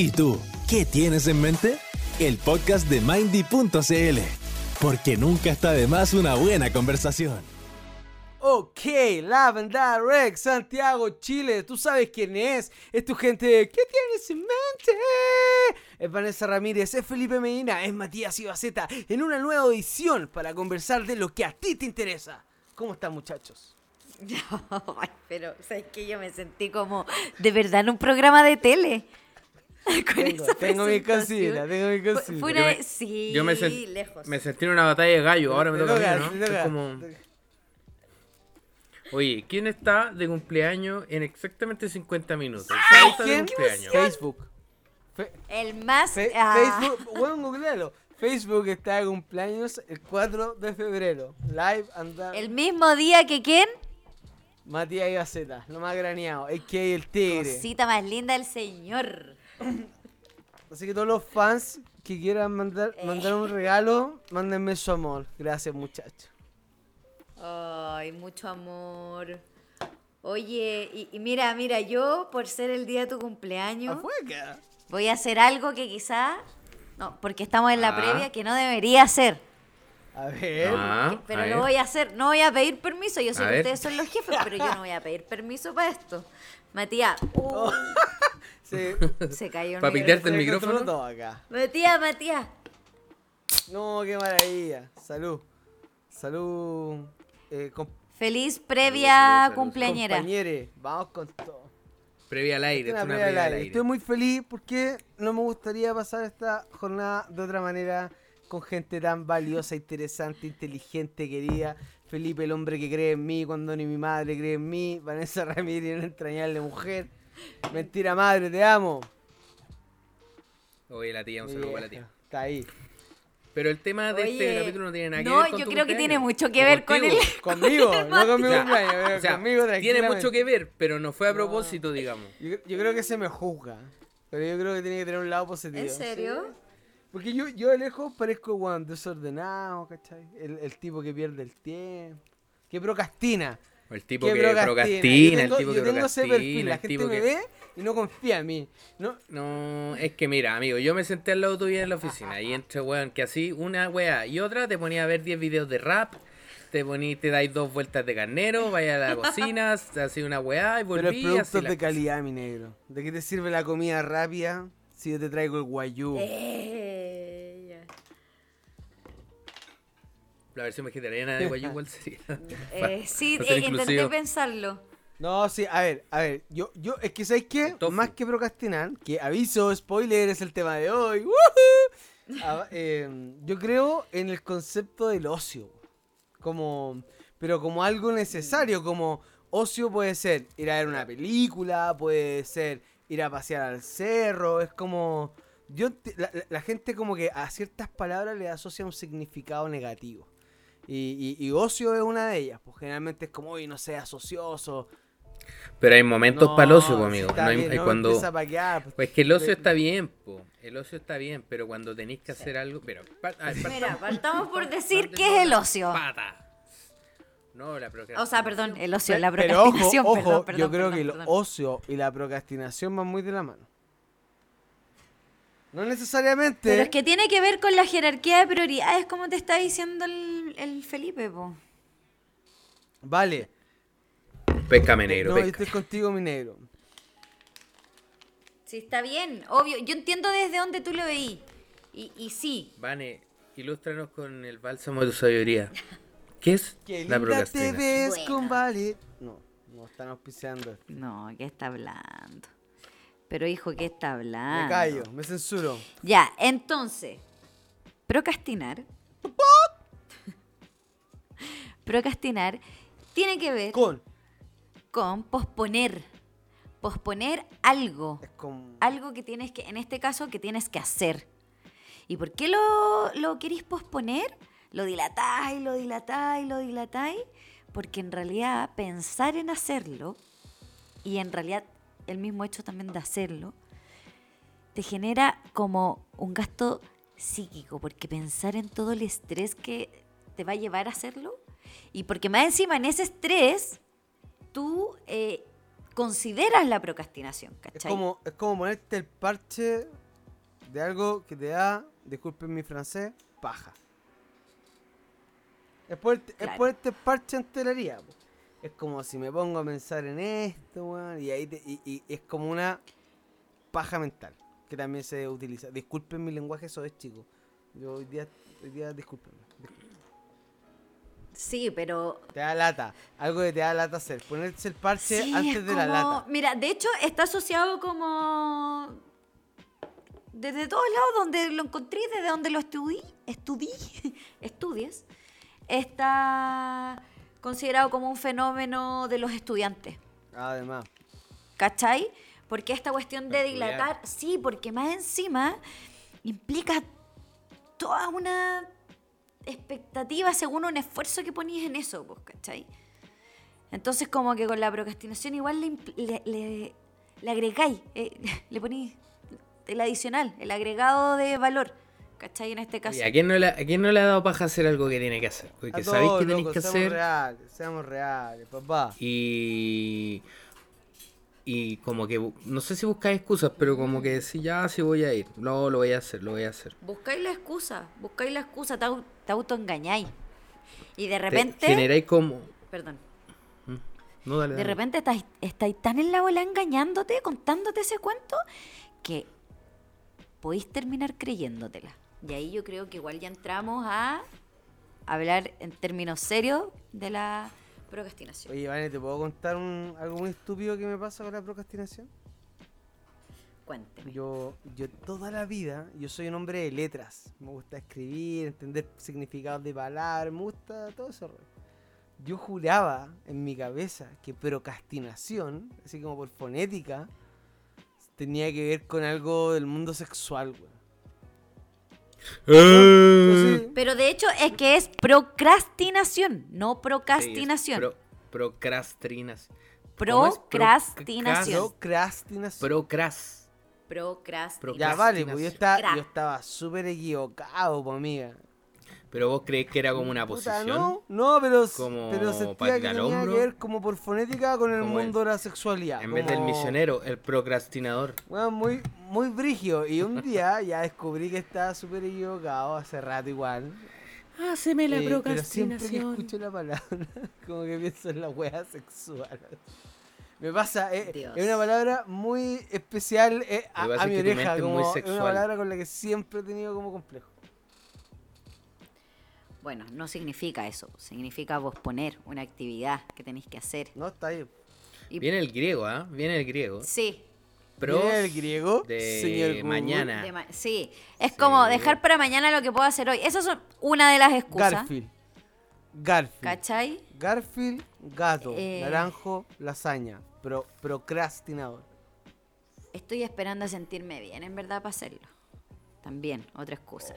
¿Y tú, qué tienes en mente? El podcast de Mindy.cl. Porque nunca está de más una buena conversación. Ok, Lavender Rex, Santiago, Chile, tú sabes quién es. Es tu gente. ¿Qué tienes en mente? Es Vanessa Ramírez, es Felipe Medina, es Matías Ibaceta en una nueva edición para conversar de lo que a ti te interesa. ¿Cómo están, muchachos? Ay, pero, ¿sabes que Yo me sentí como de verdad en un programa de tele. Con Tengo, esa tengo mi cosita, tengo mi cosita. fue una- Yo me- sí, Yo me, lejos. me sentí en una batalla de gallo, ahora me toca a mí, ¿no? Es como... Oye, ¿quién está de cumpleaños en exactamente 50 minutos? ¿Quién está de ¿Quién? cumpleaños? Facebook. Fe- El más... Fe- ah, Facebook, bueno, googlealo. Facebook está de cumpleaños el 4 de febrero. Live and el mismo día que quién? Matías Gaceta, lo más graneado. Es que el tigre. Cosita más linda del señor. Así que todos los fans que quieran mandar, mandar un regalo, mándenme su amor. Gracias, muchachos. Ay, mucho amor. Oye, y, y mira, mira, yo por ser el día de tu cumpleaños, Afuera. voy a hacer algo que quizá... No, porque estamos en la Ah. previa que no debería hacer. A ver. Ah, Pero a lo ver. voy a hacer, no voy a pedir permiso. Yo sé A que ver. ustedes son los jefes, pero yo no voy a pedir permiso para esto. Matías, uh, Sí. se cayó el Pa' micrófono. pitearte el Se micrófono. todo acá. Matías, Matías. No, qué maravilla. Salud. Salud. Eh, Feliz previa Salud, salud, cumpleañera. compañeres. Vamos con todo. Previa al aire, una una previa al previa al aire. aire. Estoy muy feliz porque no me gustaría pasar esta jornada de otra manera con gente tan valiosa, interesante, inteligente, querida. Felipe, el hombre que cree en mí cuando ni mi madre cree en mí. Vanessa Ramírez, una entrañable mujer. Mentira madre, te amo. Oye, la tía, un saludo para la tía. Está ahí. Pero el tema de Oye, este capítulo no tiene nada que no, ver con yo tu creo que tiene mucho que ver con el- Conmigo, no con mi O sea, cumpleaños, pero O sea, conmigo tiene mucho que ver, pero no fue a propósito, digamos. Yo, yo creo que se me juzga. Pero yo creo que tiene que tener un lado positivo. ¿En serio? Porque yo, yo de lejos parezco weón, desordenado, ¿cachai? El, el tipo que pierde el tiempo. Que procrastina. El tipo que que procrastina. procrastina, el tipo que ese perfil. La procrastina, el gente tipo me que... ve y no confía en mí. No, No, es que mira, amigo, yo me senté al lado tuyo en la oficina y entre weón, que así una weá y otra te ponía a ver 10 videos de rap, te poní, te dais dos vueltas de carnero, vaya a la cocina, así una weá y pero volví el y producto así es la de cosa. calidad, mi negro. ¿De qué te sirve la comida rápida si yo te traigo el guayú? Eh, La versión vegetariana de Guayú igual sería. Eh, sí, para ser eh, intenté pensarlo. No, sí, a ver, a ver, yo, yo, es que ¿sabes qué? Más que procrastinar, que aviso, spoiler, es el tema de hoy. Eh, yo creo en el concepto del ocio, como, pero como algo necesario, como ocio puede ser ir a ver una película, puede ser ir a pasear al cerro, es como, yo, la- la gente como que a ciertas palabras le asocia un significado negativo. Y, y- y ocio es una de ellas, pues generalmente es como, uy, no seas ocioso, Pero hay momentos para el ocio, no, pues, amigo. No hay, bien, hay no cuando. a paquear, pues. Pues que el ocio De- está bien, po. El ocio está bien, pero cuando tenéis que hacer algo. Pero. pa- a ver, Mira, partamos- partamos por decir partamos qué es el ocio. Pata. No, la procrastinación. O sea, perdón, el ocio, la Pero ojo, procrastinación. ojo, perdón, perdón, yo creo perdón, que el ocio y la procrastinación van muy de la mano. No necesariamente. Pero es que tiene que ver con la jerarquía de prioridades, como te está diciendo el, el Felipe, po. Vale. Péscame negro, no, pesca. estoy contigo, mi negro. Sí, está bien, obvio. Yo entiendo desde dónde tú lo veí. Y, y sí, Vane, ilústranos con el bálsamo de tu sabiduría. ¿Qué es Qué la linda te ves con Vale. No, no están auspiciando. no, ¿qué está hablando? Pero hijo, ¿qué está hablando? Me callo, me censuro. Ya, entonces, procrastinar. procrastinar tiene que ver Con. con posponer. Posponer algo. Es como. Algo que tienes que, en este caso, que tienes que hacer. ¿Y por qué lo, lo queréis posponer? Lo dilatáis, lo dilatáis, lo dilatáis. Porque en realidad pensar en hacerlo, y en realidad el mismo hecho también de hacerlo, te genera como un gasto psíquico, porque pensar en todo el estrés que te va a llevar a hacerlo, y porque más encima en ese estrés, tú eh, consideras la procrastinación, Es ¿cachai? como, es como ponerte el parche de algo que te da, disculpen mi francés, paja. Es ponerte, es Claro. ponerte el parche en telería. po. Es como si me pongo a pensar en esto, weón, y ahí te- y, y es como una paja mental que también se utiliza. Disculpen mi lenguaje, eso es chico. Yo hoy día, hoy día discúlpenme. Sí, pero Te da lata, algo que te da lata hacer. Ponerse el parche Sí, antes es de la lata. Mira, de hecho está asociado como desde todos lados donde lo encontré, desde donde lo estudié, estudié, estudies, está considerado como un fenómeno de los estudiantes. Además. ¿Cachai? Porque esta cuestión de dilatar, sí, porque más encima implica toda una expectativa según un esfuerzo que ponís en eso, pues, ¿cachai? Entonces como que con la procrastinación igual le, le, le- le agregáis, eh, le ponís el adicional, el agregado de valor, ¿cachai? En este caso. Oye, ¿a, quién no le, ¿A quién no le ha dado paja hacer algo que tiene que hacer? Porque A sabéis todos, que tenéis loco, que seamos hacer. reales, seamos reales, papá. Y. Y como que. No sé si buscáis excusas, pero como que si ya, sí voy a ir. No, lo voy a hacer, lo voy a hacer. Buscáis la excusa, buscáis la excusa, te, te autoengañáis. Y de Te repente... generáis como. Perdón. No, dale, De repente estáis, estáis tan en la bola engañándote, contándote ese cuento, que podéis terminar creyéndotela. Y ahí yo creo que igual ya entramos a hablar en términos serios de la procrastinación. Oye, Vane, ¿te puedo contar un, algo muy estúpido que me pasa con la procrastinación? Cuénteme. Yo, yo toda la vida, yo soy un hombre de letras. Me gusta escribir, entender significados de palabras, me gusta todo eso. rollo. Yo juraba en mi cabeza que procrastinación, así como por fonética, tenía que ver con algo del mundo sexual, weón. Sí. Pero de hecho es que es procrastinación, no Sí, procrastinación. pro- procrastinas. ¿Cómo es? Procrastinación. Procrastinación. Procras. Procrastinación. Ya vale, pues yo estaba, yo estaba súper equivocado, pues amiga. Pero vos crees que era como una Puta, posición. no, no, pero, Como pero sentía que al tenía hombro. que ver como por fonética con el Como el- mundo de la sexualidad. En vez del misionero, el procrastinador. Bueno, muy, muy brigio. Y un día ya descubrí que estaba súper equivocado, hace rato igual. Haceme Eh, pero siempre que escucho la palabra, como que pienso en la wea sexual. Me pasa, eh, es una palabra muy especial eh, a, mi oreja, mente es muy como es una palabra con la que siempre he tenido como complejo. Bueno, no significa eso. Significa vos poner una actividad que tenéis que hacer. No, está ahí. Y- Viene el griego, ¿ah? Viene el griego. Sí, Pros Viene el griego, de señor mañana. de ma- sí. Es Sí. como dejar para mañana lo que puedo hacer hoy. Esas son una de las excusas. Garfield. Garfield. ¿Cachai? Garfield, gato. Eh. Naranjo, lasaña. Pro, procrastinador. Estoy esperando a sentirme bien, en verdad, para hacerlo. También, otra excusa.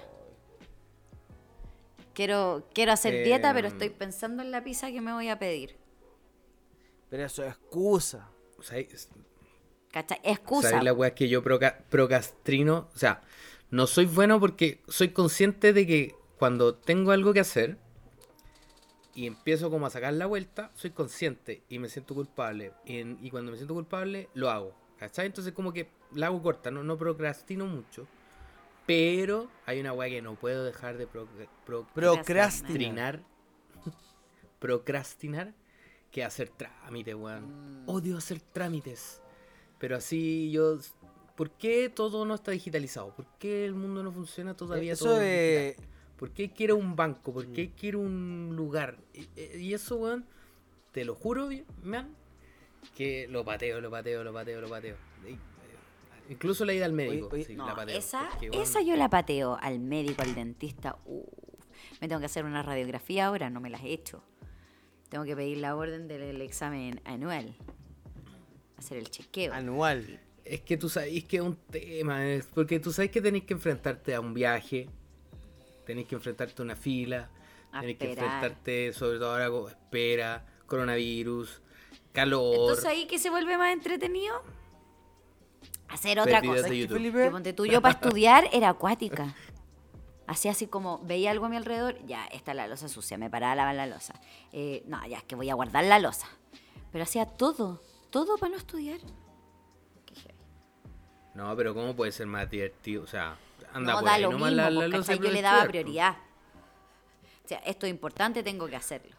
Quiero, quiero hacer dieta, pero Em. estoy pensando en la pizza que me voy a pedir. Pero eso es excusa. ¿Sabes ¿Cachai? Excusa. ¿sabes la weá es que yo proca- procrastino? O sea, no soy bueno porque soy consciente de que cuando tengo algo que hacer y empiezo como a sacar la vuelta, soy consciente y me siento culpable. Y, en- y cuando me siento culpable, lo hago. ¿Cachai? Entonces como que la hago corta, no, no procrastino mucho. Pero hay una weá que no puedo dejar de pro- pro- Procrastinar. procrastinar. que hacer trámites, weón. Odio hacer trámites. Pero así yo. ¿Por qué todo no está digitalizado? ¿Por qué el mundo no funciona todavía Eso todo de. ¿Por qué quiero un banco? ¿Por qué quiero un lugar? Y, y eso, weón, te lo juro, man, que lo pateo, lo pateo, lo pateo, lo pateo. Incluso la ida al médico. oye, sí, No, la pateo, esa, porque, weón, esa yo la pateo al médico, al dentista. Uf, me tengo que hacer una radiografía ahora, no me las he hecho. Tengo que pedir la orden del examen anual. Hacer el chequeo. Anual. Es que tú sabes que es un tema, es porque tú sabes que tenés que enfrentarte a un viaje, tenés que enfrentarte a una fila, A tenés que enfrentarte sobre todo ahora con espera, coronavirus, calor. Entonces ahí que se vuelve más entretenido. Hacer otra cosa. de ¿Sabes qué, YouTube. Que ponte tú, yo para estudiar era acuática. Hacía así como, veía algo a mi alrededor, ya, está la losa sucia, me paraba a lavar la losa. Eh, no, ya, es que voy a guardar la losa. Pero hacía todo. todo para no estudiar. No, pero ¿cómo puede ser más divertido? O sea, anda no por da ahí lo mismo, la- pues, la-. Yo le daba estudiar, pues. prioridad. O sea, esto es importante, tengo que hacerlo.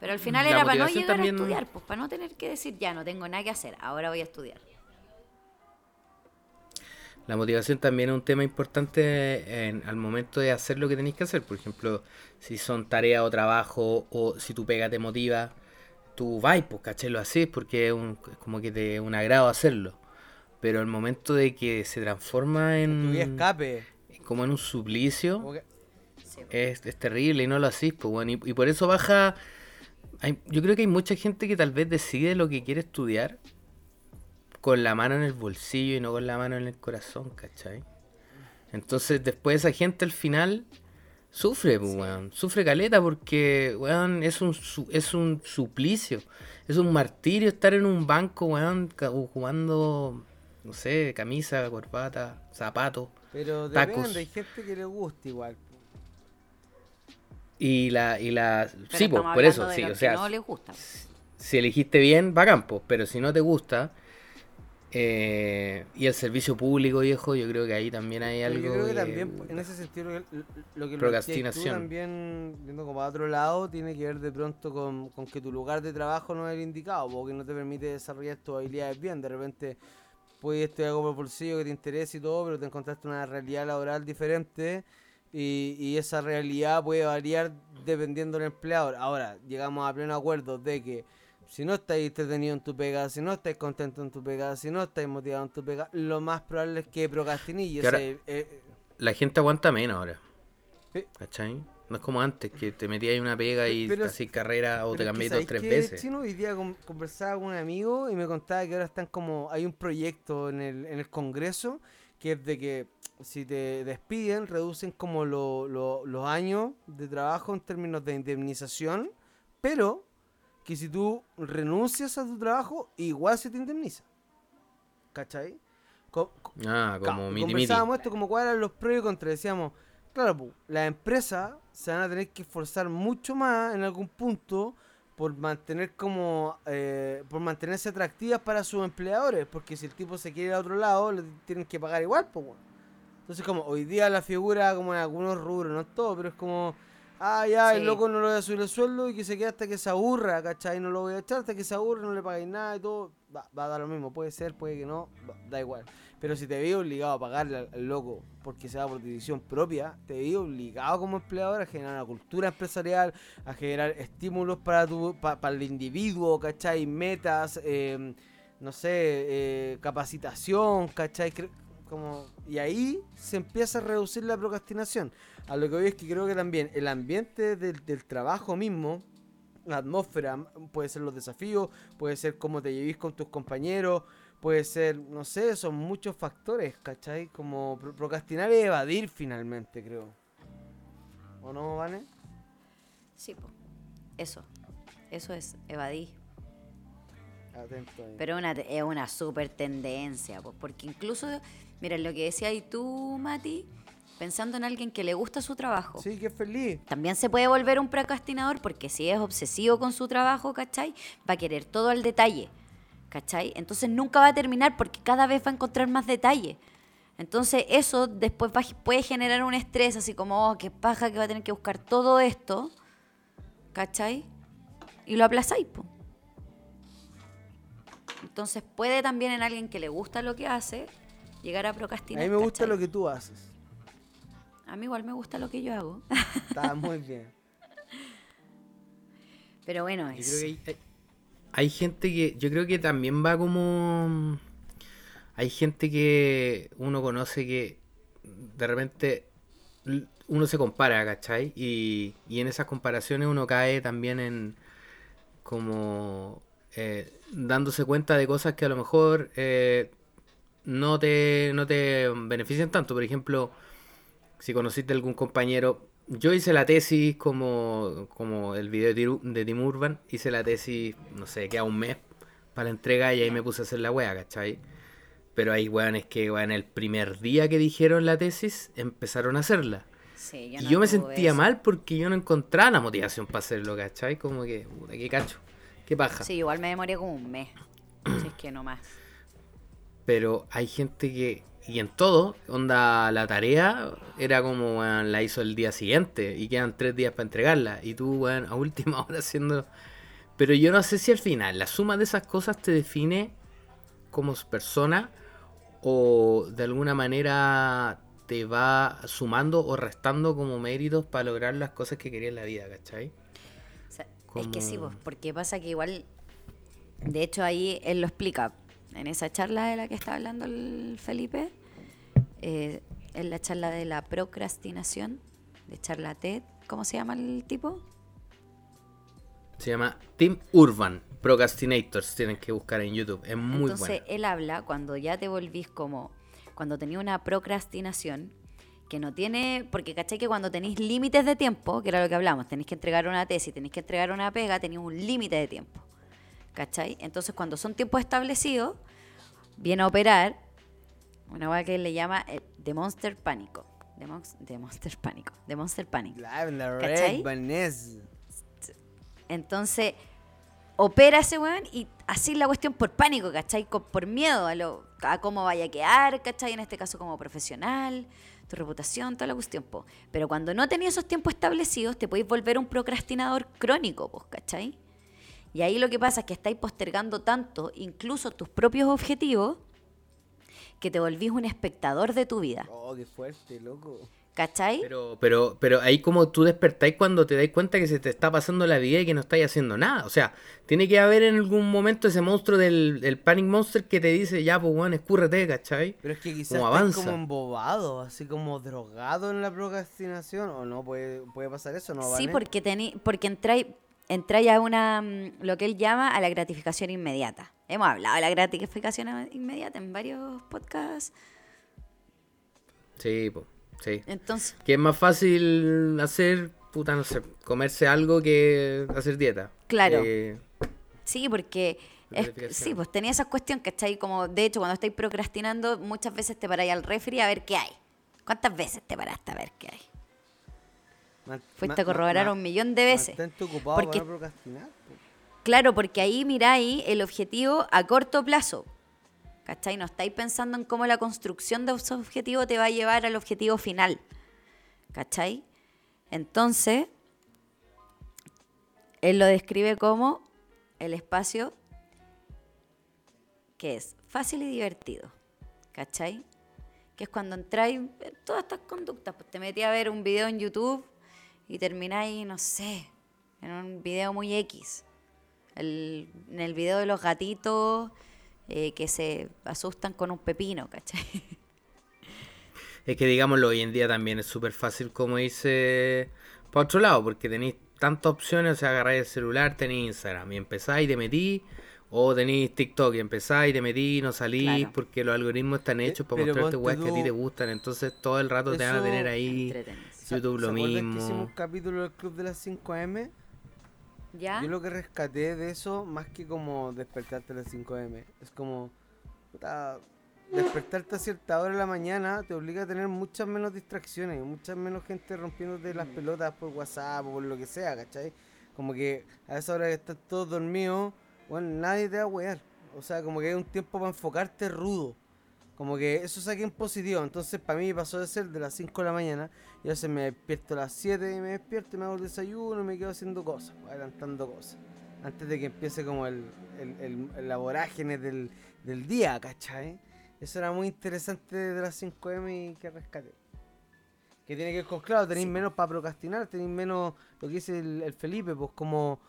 Pero al final La era para no llegar también- a estudiar, pues para no tener que decir, ya no tengo nada que hacer, ahora voy a estudiar. La motivación también es un tema importante en- al momento de hacer lo que tenéis que hacer. Por ejemplo, si son tareas o trabajo o si tu pega te motiva, tú vas, pues, caché, lo haces porque es, un- es como que te es un agrado hacerlo. Pero el momento de que se transforma Tu en escape. como en un suplicio, es, es terrible y no lo hacís, pues bueno, y, y por eso baja. hay- yo creo que hay mucha gente que tal vez decide lo que quiere estudiar con la mano en el bolsillo y no con la mano en el corazón, ¿cachai? Entonces después esa gente al final sufre, pues, weón. Sufre caleta porque, weón, es un, su- es un suplicio. Es un martirio estar en un banco, weón, ca- jugando, no sé, camisa, corbata, zapatos. Pero Tacos. depende, hay gente que le gusta igual. Y la, y la, Pero sí, pues, estamos por eso, sí, los o que sea, no les gusta. si elegiste bien, bacán, pues, pero si no te gusta, eh, y el servicio público, viejo, yo creo que ahí también hay algo. yo creo que también, en ese sentido, lo que, Procrastinación. tú también, viendo como a otro lado, tiene que ver de pronto con, con que tu lugar de trabajo no es el indicado, porque no te permite desarrollar tus habilidades bien. De repente, puedes estudiar algo por bolsillo que te interese y todo, pero te encontraste una realidad laboral diferente y, y esa realidad puede variar dependiendo del empleador. Ahora, llegamos a pleno acuerdo de que si no estáis entretenido en tu pega, si no estáis contento en tu pega, si no estáis motivado en tu pega, lo más probable es que procrastinéis. Que eh, La gente aguanta menos ahora. ¿Cachai? No es como antes, que te metías en una pega y así carrera o te que, cambié dos ¿sabéis tres qué, veces. Chino, hoy día con- conversaba con un amigo y me contaba que ahora están como. Hay un proyecto en el, en el Congreso que es de que si te despiden, reducen como lo- lo- los años de trabajo en términos de indemnización, pero que si tú renuncias a tu trabajo, igual se te indemniza. ¿Cachai? Co- Ah, como miti miti. conversábamos esto como cuáles eran los pros y contras. Decíamos, claro, pu, las empresas se van a tener que esforzar mucho más en algún punto por mantener como eh, por mantenerse atractivas para sus empleadores, porque si el tipo se quiere ir a otro lado, le tienen que pagar igual, pues Entonces como hoy día la figura como en algunos rubros, no en todo, pero es como ah ya, el loco no le voy a subir el sueldo y que se quede hasta que se aburra, ¿cachai? No lo voy a echar hasta que se aburra, no le pagáis nada y todo, va, va a dar lo mismo, puede ser, puede que no, va- da igual. Pero si te veis obligado a pagarle al, al loco porque se va por decisión propia, te veis obligado como empleador a generar una cultura empresarial, a generar estímulos para tu, pa- para el individuo, ¿cachai? Metas, eh, no sé, eh, capacitación, ¿cachai? Como, y ahí se empieza a reducir la procrastinación. A lo que voy es que creo que también el ambiente del, del trabajo mismo, la atmósfera, puede ser los desafíos, puede ser cómo te llevís con tus compañeros, puede ser, no sé, son muchos factores, ¿cachai? Como pro- procrastinar y evadir finalmente, creo. ¿O no, Vane? Sí, po. Eso. Eso es evadir. Atento ahí. Pero una, es una super tendencia, pues, porque incluso, mira, lo que decías ahí tú, Mati, pensando en alguien que le gusta su trabajo, Sí, que feliz. también se puede volver un procrastinador porque si es obsesivo con su trabajo, ¿cachai? Va a querer todo al detalle, ¿cachai? Entonces nunca va a terminar porque cada vez va a encontrar más detalle. Entonces eso después va puede generar un estrés así como, oh, qué paja que va a tener que buscar todo esto, ¿cachai? Y lo aplazáis, po. Entonces puede también en alguien que le gusta lo que hace llegar a A procrastinar. mí me gusta ¿cachai? lo que tú haces. A mí igual me gusta lo que yo hago. Está muy bien. Pero bueno, Yo es... creo que hay, hay- hay gente que. Yo creo que también va como. Hay gente que uno conoce que de repente uno se compara, ¿cachai? Y, y en esas comparaciones uno cae también en como eh, dándose cuenta de cosas que a lo mejor eh, no, te, no te benefician tanto. Por ejemplo, si conociste algún compañero, yo hice la tesis como, como el video de, Tim Urban, hice la tesis, no sé, queda un mes para la entrega y ahí me puse a hacer la wea, ¿cachai? Pero hay weones que, weón, el primer día que dijeron la tesis, empezaron a hacerla. Sí, y no yo me sentía eso. mal porque yo no encontraba la motivación para hacerlo, ¿cachai? Como que, puta, qué cacho, qué paja. Sí, igual me demoré como un mes. Es que no más. Pero hay gente que. Y en todo, onda, la tarea era como, la hizo el día siguiente y quedan tres días para entregarla. Y tú, weón, a última hora haciendo. Pero yo no sé si al final la suma de esas cosas te define como persona o de alguna manera te va sumando o restando como méritos para lograr las cosas que querías en la vida, ¿cachai? O sea, Es que sí, pues, porque pasa que igual, de hecho ahí él lo explica, en esa charla de la que está hablando el Felipe, eh, en la charla de la procrastinación, de charla TED, ¿cómo se llama el tipo? Se llama Team Urban Procrastinators. Tienen que buscar en YouTube. Es muy Entonces bueno. él habla cuando ya te volvís como, cuando tenía una procrastinación, que no tiene, porque caché que cuando tenéis límites de tiempo, que era lo que hablamos, tenéis que entregar una tesis, tenéis que entregar una pega, tenéis un límite de tiempo. ¿Cachai? Entonces cuando son tiempos establecidos, viene a operar una cosa que le llama eh, The Monster Pánico. The, Monst- The Monster Pánico. The Monster Vanessa. Entonces, opera ese weón y así la cuestión por pánico, ¿cachai? Por miedo a, lo, a cómo vaya a quedar, ¿cachai? En este caso como profesional, tu reputación, toda la cuestión, po. Pero cuando no tenías esos tiempos establecidos, te podéis volver un procrastinador crónico, ¿cachai? Y ahí lo que pasa es que estáis postergando tanto, incluso tus propios objetivos, que te volvís un espectador de tu vida, Oh, qué fuerte, loco. ¿cachai? Pero, pero, pero ahí como tú despertáis cuando te das cuenta que se te está pasando la vida y que no estáis haciendo nada. O sea, tiene que haber en algún momento ese monstruo del, del Panic Monster que te dice, ya, pues, weón, escúrrete, ¿cachai? Pero es que quizás Como estás avanza. como embobado, así como drogado en la procrastinación. ¿O no? ¿Puede, puede pasar eso? ¿No, Sí, porque, tení, porque entráis entráis a una, mm, lo que él llama a la gratificación inmediata. Hemos hablado de la gratificación inmediata en varios podcasts. Sí, pues, sí. Entonces, Que es más fácil hacer, puta, no sé, comerse algo que hacer dieta. Claro. Eh, sí, porque... es- sí, pues tenía esa cuestión, ¿cachai? Como, de hecho, cuando estáis procrastinando, muchas veces te paráis al refri a ver qué hay. ¿Cuántas veces te paraste a ver qué hay? Man- Fuiste a corroborar un millón de veces. Ocupado Porque- para no procrastinar. Claro, porque ahí miráis el objetivo a corto plazo. ¿Cachai? No estáis pensando en cómo la construcción de ese objetivo te va a llevar al objetivo final. ¿Cachai? Entonces, él lo describe como el espacio que es fácil y divertido. ¿Cachai? Que es cuando entráis en todas estas conductas. Pues te metí a ver un video en YouTube y termináis, no sé, en un video muy X. El- en el video de los gatitos eh, que se asustan con un pepino, ¿cachai? Es que digámoslo, hoy en día también es súper fácil como irse para otro lado, porque tenéis tantas opciones, o sea, agarráis el celular, tenéis Instagram y empezáis y te metí, o tenéis TikTok y empezáis y te metí y no salís, Claro. porque los algoritmos están hechos para pero mostrarte weas que a ti te gustan, entonces todo el rato te van a tener ahí. YouTube ¿Se lo acuerdan que mismo. hicimos un capítulo del Club de las 5M? ¿Ya? Yo lo que rescaté de eso, más que como despertarte a las 5M, es como puta, despertarte a cierta hora de la mañana te obliga a tener muchas menos distracciones, muchas menos gente rompiéndote las pelotas por WhatsApp o por lo que sea, ¿cachai? Como que a esa hora que están todos dormidos, bueno, nadie te va a wear. O sea, como que hay un tiempo para enfocarte rudo. Como que eso saqué en positivo. Entonces, para mí pasó de ser de las 5 de la mañana. Y a veces me despierto a las 7 y me despierto y me hago el desayuno y me quedo haciendo cosas, adelantando cosas. Antes de que empiece como el, el, el- la vorágine del, del día, ¿cachai? Eso era muy interesante de las 5M y que rescaté. Que tiene que ver con, claro, tenéis menos para procrastinar, tenéis menos lo que dice el, el Felipe, pues como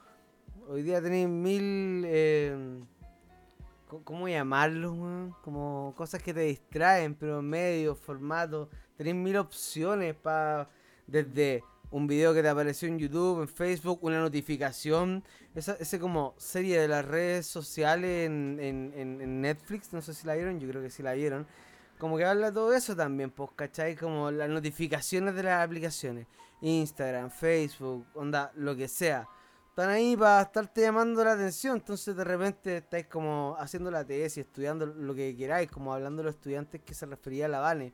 hoy día tenéis mil... eh, ¿Cómo llamarlo, weón? Como cosas que te distraen, pero medios, formatos. Tenéis mil opciones para. Desde un video que te apareció en YouTube, en Facebook, una notificación. Esa, ese como serie de las redes sociales en, en- en- Netflix, no sé si la vieron, yo creo que sí la vieron. Como que habla todo eso también, pues, ¿cachai? Como las notificaciones de las aplicaciones. Instagram, Facebook, onda, lo que sea están ahí para estarte llamando la atención. Entonces de repente estáis como haciendo la tesis, estudiando lo que queráis, como hablando de los estudiantes que se refería a la Vane.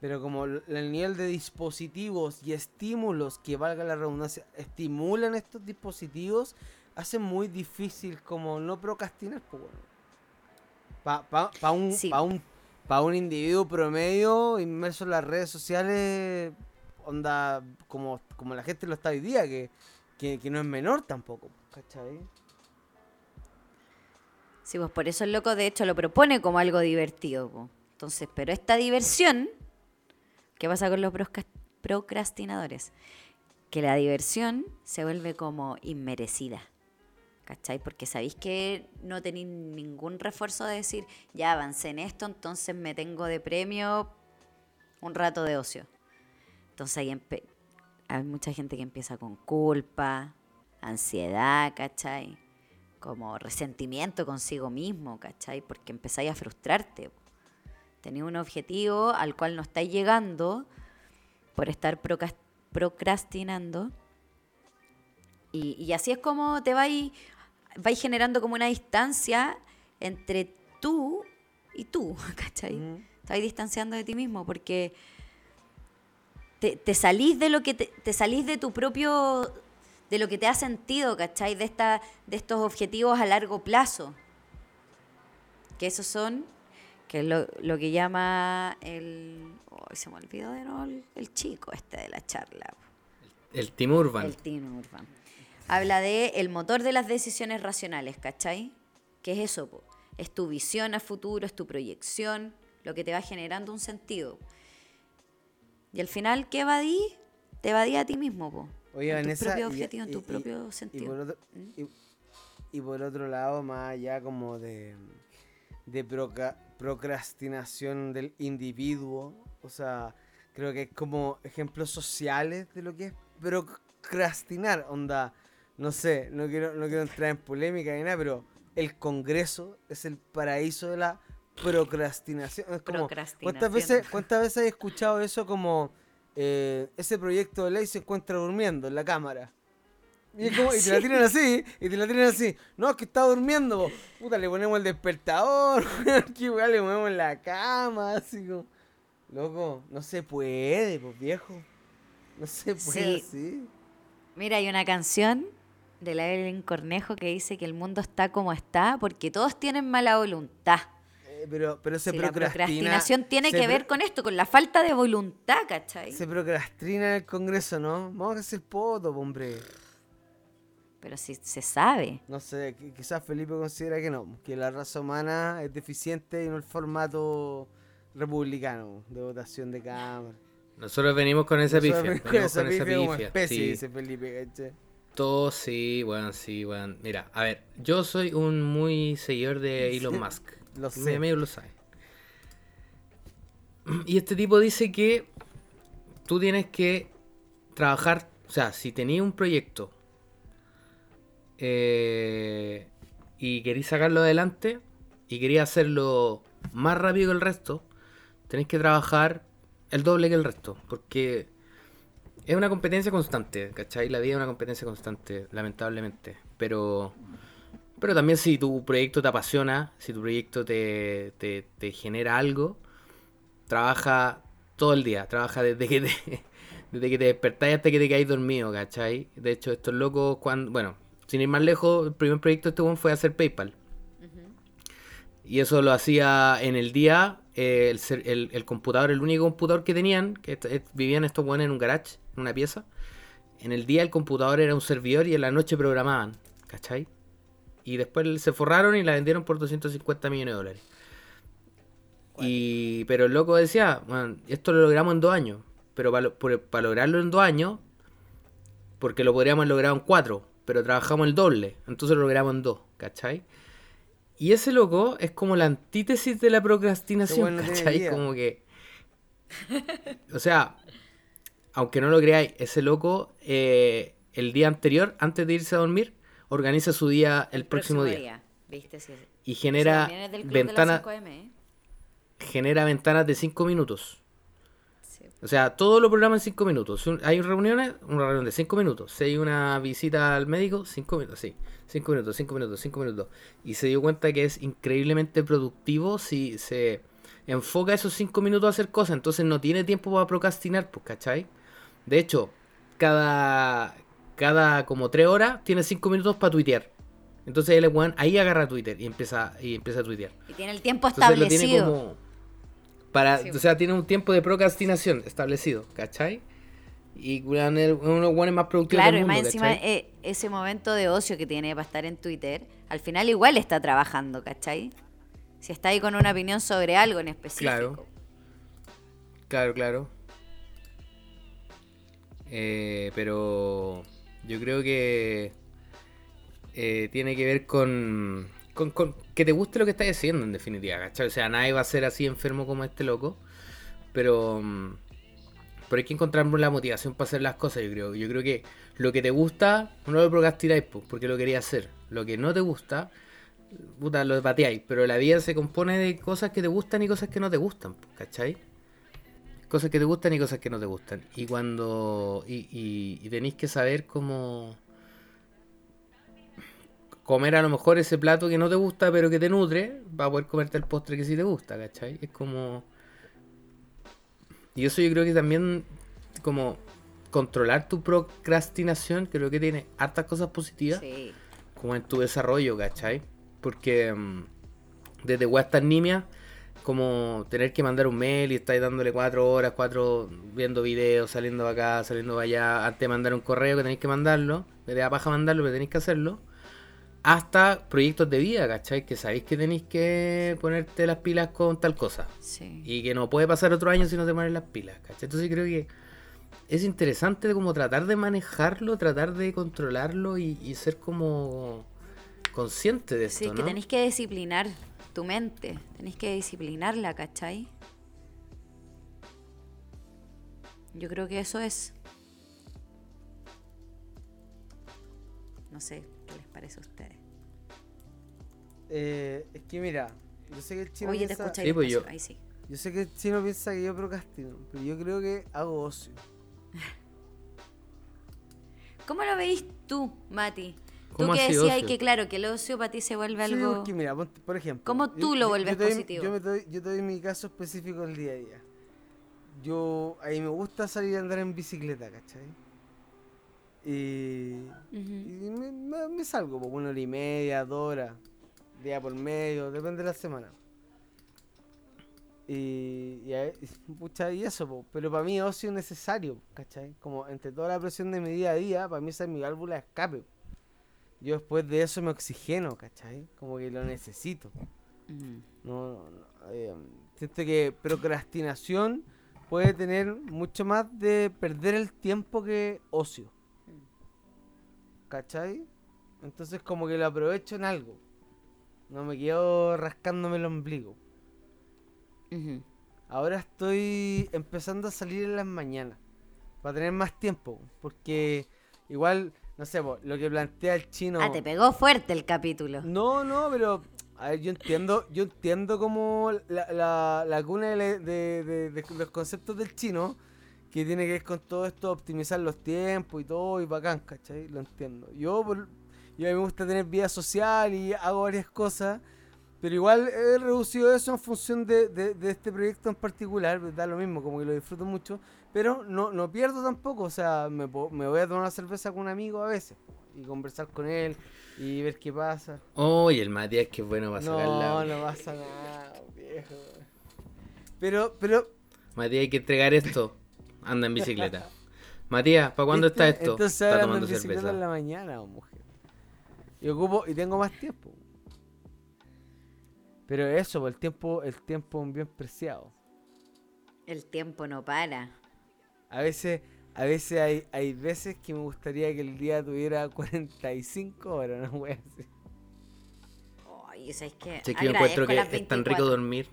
Pero como el nivel de dispositivos y estímulos que valga la redundancia estimulan estos dispositivos, hace muy difícil como no procrastinar. Pues, bueno. Para pa, pa un, Sí. pa un, pa un individuo promedio inmerso en las redes sociales, onda como, como la gente lo está hoy día, que, que, no es menor tampoco, ¿cachai? Sí, pues por eso el loco de hecho lo propone como algo divertido. Entonces, pero esta diversión, ¿qué pasa con los procrastinadores? Que la diversión se vuelve como inmerecida. ¿Cachai? Porque sabéis que no tenéis ningún refuerzo de decir, ya avancé en esto, entonces me tengo de premio un rato de ocio. Entonces ahí hay mucha gente que empieza con culpa, ansiedad, ¿cachai? Como resentimiento consigo mismo, ¿cachai? Porque empezáis a frustrarte. Tenéis un objetivo al cual no estáis llegando por estar procrastinando. Y, y así es como te vais, vais generando como una distancia entre tú y tú, ¿cachai? Ujú. Te vais distanciando de ti mismo porque te, te salís de lo que te, te salís de tu propio de lo que te ha sentido, ¿cachai? De esta, de estos objetivos a largo plazo. Que esos son, que es lo, lo que llama el. Ay, se me olvidó de nuevo el, el chico este de la charla. El Team Urban. El Teen Urban. Habla de el motor de las decisiones racionales, ¿cachai? ¿Qué es eso? po? Es tu visión a futuro, es tu proyección, lo que te va generando un sentido. Y al final, ¿qué evadí? Te evadí a ti mismo, po. Oye, en tu Vanessa, propio y- objetivo, en y- tu y- propio Y por, sentido. ¿Mm? otro, y, y por otro lado, más allá como de, de proca- procrastinación del individuo, o sea, creo que es como ejemplos sociales de lo que es procrastinar, onda, no sé, no quiero, no quiero entrar en polémica ni nada, pero el Congreso es el paraíso de la procrastinación. Es como, ¿cuántas Procrastinación. veces, ¿Cuántas veces he escuchado eso como eh, ese proyecto de ley se encuentra durmiendo en la cámara? Y, como- y te la tiran así, y te la tiran así. No, es que está durmiendo. po. Puta, le ponemos el despertador, que weá, le ponemos la cama, así como. Loco, no se puede, pues viejo. No se puede Sí. así. Mira, hay una canción de la Evelyn Cornejo que dice que el mundo está como está porque todos tienen mala voluntad. Eh, pero, pero se Si la procrastina. procrastinación tiene que pro- ver con esto, con la falta de voluntad, ¿cachai? Se procrastina en el Congreso, ¿no? Vamos a hacer poto, po, hombre. Pero si se sabe. No sé, qui- quizás Felipe considera que no, que la raza humana es deficiente y no el formato republicano de votación de cámara. Nosotros venimos con esa Nosotros pifia. venimos con esa con esa pifia como pifia, especie, sí. dice Felipe, ¿cachai? Todo sí, weón, sí, weón. Mira, a ver, yo soy un muy seguidor de Elon Musk. Lo sé. lo sabe. Y este tipo dice que tú tienes que trabajar, o sea, si tenías un proyecto eh, y querís sacarlo adelante y querías hacerlo más rápido que el resto, tenés que trabajar el doble que el resto, porque es una competencia constante, ¿cachai? La vida es una competencia constante, lamentablemente. Pero, pero también si tu proyecto te apasiona, si tu proyecto te, te, te genera algo, trabaja todo el día, trabaja desde que te, desde que te despertáis hasta que te caes dormido, ¿cachai? De hecho, estos locos, cuando, bueno, sin ir más lejos, el primer proyecto de este weón fue hacer PayPal. Y eso lo hacía en el día, eh, el, el- el computador, el único computador que tenían, que est- est- vivían estos buenos en un garage, en una pieza. En el día el computador era un servidor y en la noche programaban, ¿cachai? Y después se forraron y la vendieron por 250 millones de dólares. Y, pero el loco decía, "Bueno, esto lo logramos en dos años. Pero para lograrlo en dos años, porque lo podríamos haber logrado en cuatro, pero trabajamos el doble, entonces lo logramos en dos, ¿cachai? Y ese loco es como la antítesis de la procrastinación, weón no tiene ¿cachai? Como que... O sea, aunque no lo creáis, ese loco eh, el día anterior, antes de irse a dormir, organiza su día el, próximo, día. ¿Viste? Sí, Y genera ventanas 5M, ¿eh? genera ventanas de 5 minutos. Sí. O sea, todo lo programa en 5 minutos. Si hay reuniones, una reunión de 5 minutos. Si hay una visita al médico, 5 minutos, sí. 5 minutos, 5 minutos, 5 minutos. Y se dio cuenta que es increíblemente productivo si se enfoca esos 5 minutos a hacer cosas. Entonces no tiene tiempo para procrastinar, pues, ¿cachai? De hecho, cada, cada como 3 horas tiene 5 minutos para tuitear. Entonces el weón ahí agarra Twitter y empieza, y empieza a tuitear. Y tiene el tiempo Entonces lo tiene establecido. como. Para, Sí. O sea, tiene un tiempo de procrastinación establecido, ¿cachai? Y uno de los weones más productivos Claro, del y más mundo, encima eh, ese momento de ocio que tiene para estar en Twitter, al final igual está trabajando, ¿cachai? Si está ahí con una opinión sobre algo en específico. Claro. Claro, claro. Eh, pero yo creo que eh, tiene que ver con, que te guste lo que estás haciendo, en definitiva, ¿cachai? O sea, nadie va a ser así enfermo como este loco, pero, mm, pero hay que encontrar la motivación para hacer las cosas, yo creo. Yo creo que lo que te gusta, no lo procrastináis, porque lo querías hacer. Lo que no te gusta, puta, lo pateáis. Pero la vida se compone de cosas que te gustan y cosas que no te gustan, ¿cachai? Cosas que te gustan y cosas que no te gustan. Y cuando. Y, y, y tenéis que saber cómo. Comer a lo mejor ese plato que no te gusta pero que te nutre, para poder comerte el postre que sí te gusta, ¿cachai? Es como. Y eso yo creo que también, como controlar tu procrastinación, creo que tiene hartas cosas positivas Sí. como en tu desarrollo, ¿cachai? Porque mm, desde Western Nimia, como tener que mandar un mail y estar dándole cuatro horas, cuatro viendo videos, saliendo acá, saliendo allá, antes de mandar un correo que tenéis que mandarlo, me da paja mandarlo, pero tenéis que hacerlo, hasta proyectos de vida, ¿cachai? Que sabéis que tenéis que ponerte las pilas con tal cosa. Sí. Y que no puede pasar otro año si no te pones las pilas, ¿cachai? Entonces creo que es interesante como tratar de manejarlo, tratar de controlarlo y, y ser como consciente de esto, Sí, que ¿no? tenéis que disciplinar tu mente, tenéis que disciplinarla, ¿cachai? Yo creo que eso es. No sé, ¿qué les parece a ustedes? Eh, es que mira, yo sé que el chino Oye, te piensa, escuché Sí, pues yo- Ahí sí. yo sé que el chino piensa que yo procrastino, pero yo creo que hago ocio. ¿Cómo lo veis tú, Mati? Tú ¿Cómo que decías ocio? que, claro, que el ocio para ti se vuelve Sí, algo. porque mira, por ejemplo. ¿Cómo tú lo vuelves positivo? Yo, me doy, yo te doy mi caso específico del día a día. Yo, a mí me gusta salir a andar en bicicleta, ¿cachai? Y, me, me- me salgo, por una hora y media, dos horas, día por medio, depende de la semana. Y, y, a- y, pucha, y eso, po. pero para mí ocio es necesario, ¿cachai? Como entre toda la presión de mi día a día, para mí esa es mi válvula de escape. Yo después de eso me oxigeno, ¿cachai? Como que lo necesito. Ujú. No, no, no, eh, siento que procrastinación puede tener mucho más de perder el tiempo que ocio. ¿Cachai? Entonces como que lo aprovecho en algo. No me quedo rascándome el ombligo. Ahora estoy empezando a salir en las mañanas. Para tener más tiempo. Porque igual, no sé, po, lo que plantea el chino... Ah, te pegó fuerte el capítulo. No, no, pero a ver, yo entiendo, yo entiendo como la, la, la cuna de, la- de- de- de los conceptos del chino, que tiene que ver con todo esto, optimizar los tiempos y todo, y bacán, ¿cachai? Lo entiendo. Yo, por- yo a mí me gusta tener vida social y hago varias cosas, pero igual he reducido eso en función de, de- de este proyecto en particular, da lo mismo, como que lo disfruto mucho, pero no, no pierdo tampoco, o sea, me, me voy a tomar una cerveza con un amigo a veces, y conversar con él, y ver qué pasa. Oye, el Matías que bueno para sacar No, la... no pasa nada, viejo. Pero, pero. Matías, hay que entregar esto. Anda en bicicleta. Matías, ¿para cuándo está ¿viste? esto? Entonces está tomando en bicicleta cerveza. en la mañana, oh, mujer. Y ocupo, y tengo más tiempo. Pero eso, pues, el tiempo, el tiempo es bien preciado. El tiempo no para. A veces, a veces hay, hay veces que me gustaría que el día tuviera 45 horas, no voy a decir. Ay, ¿sabes qué? Sí, que yo encuentro que es tan rico 24. dormir.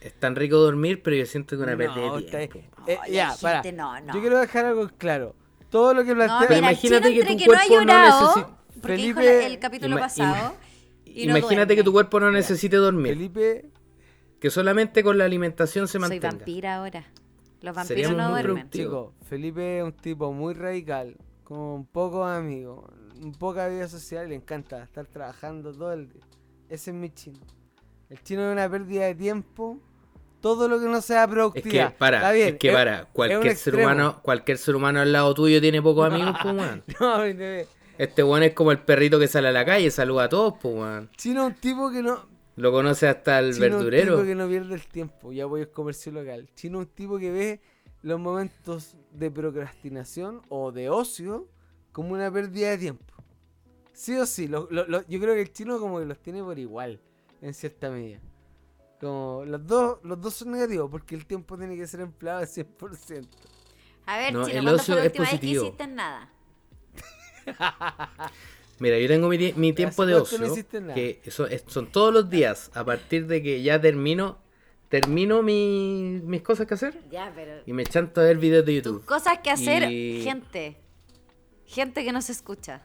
Es tan rico dormir, pero yo siento que una vez No, de tiempo. eh, Ay, ya, para. no, no. Yo quiero dejar algo claro. Todo lo que plantea. No, Pero imagínate que tu que no ha cuerpo no llorado, necesi- porque dijo Felipe- la- el capítulo Ima- pasado. y no Imagínate que tu cuerpo no necesite dormir. Felipe, Que solamente con la alimentación se Soy mantenga. vampira ahora. Los vampiros Seríamos no duermen. Chico, Felipe es un tipo muy radical, con pocos amigos, un poca vida social, le encanta estar trabajando todo el día. Ese es mi chino. El chino es una pérdida de tiempo, todo lo que no sea Es productividad. que para, Está bien, es que para, cualquier ser humano, cualquier ser humano al lado tuyo tiene pocos amigos, pues, weón. No, Este weón es como el perrito que sale a la calle, saluda a todos, pues weón. Chino es un tipo que no. Lo conoce hasta el Chino es un verdurero. tipo que no pierde el tiempo. Ya voy al comercio local. Chino es un tipo que ve los momentos de procrastinación o de ocio como una pérdida de tiempo. Sí o sí. lo- lo- lo- yo creo que el chino como que los tiene por igual, en cierta medida. Como los dos, los dos son negativos porque el tiempo tiene que ser empleado al 100%. A ver, No, Chino, el ¿cuándo ocio fue la es última vez que positivo. hiciste nada? Mira, yo tengo mi, mi tiempo de no ocio, nada? que eso es- son todos los días, a partir de que ya termino, termino mi- mis cosas que hacer Ya, pero... y me chanto a ver videos de Tus YouTube. cosas que hacer, Y- gente. Gente que nos escucha.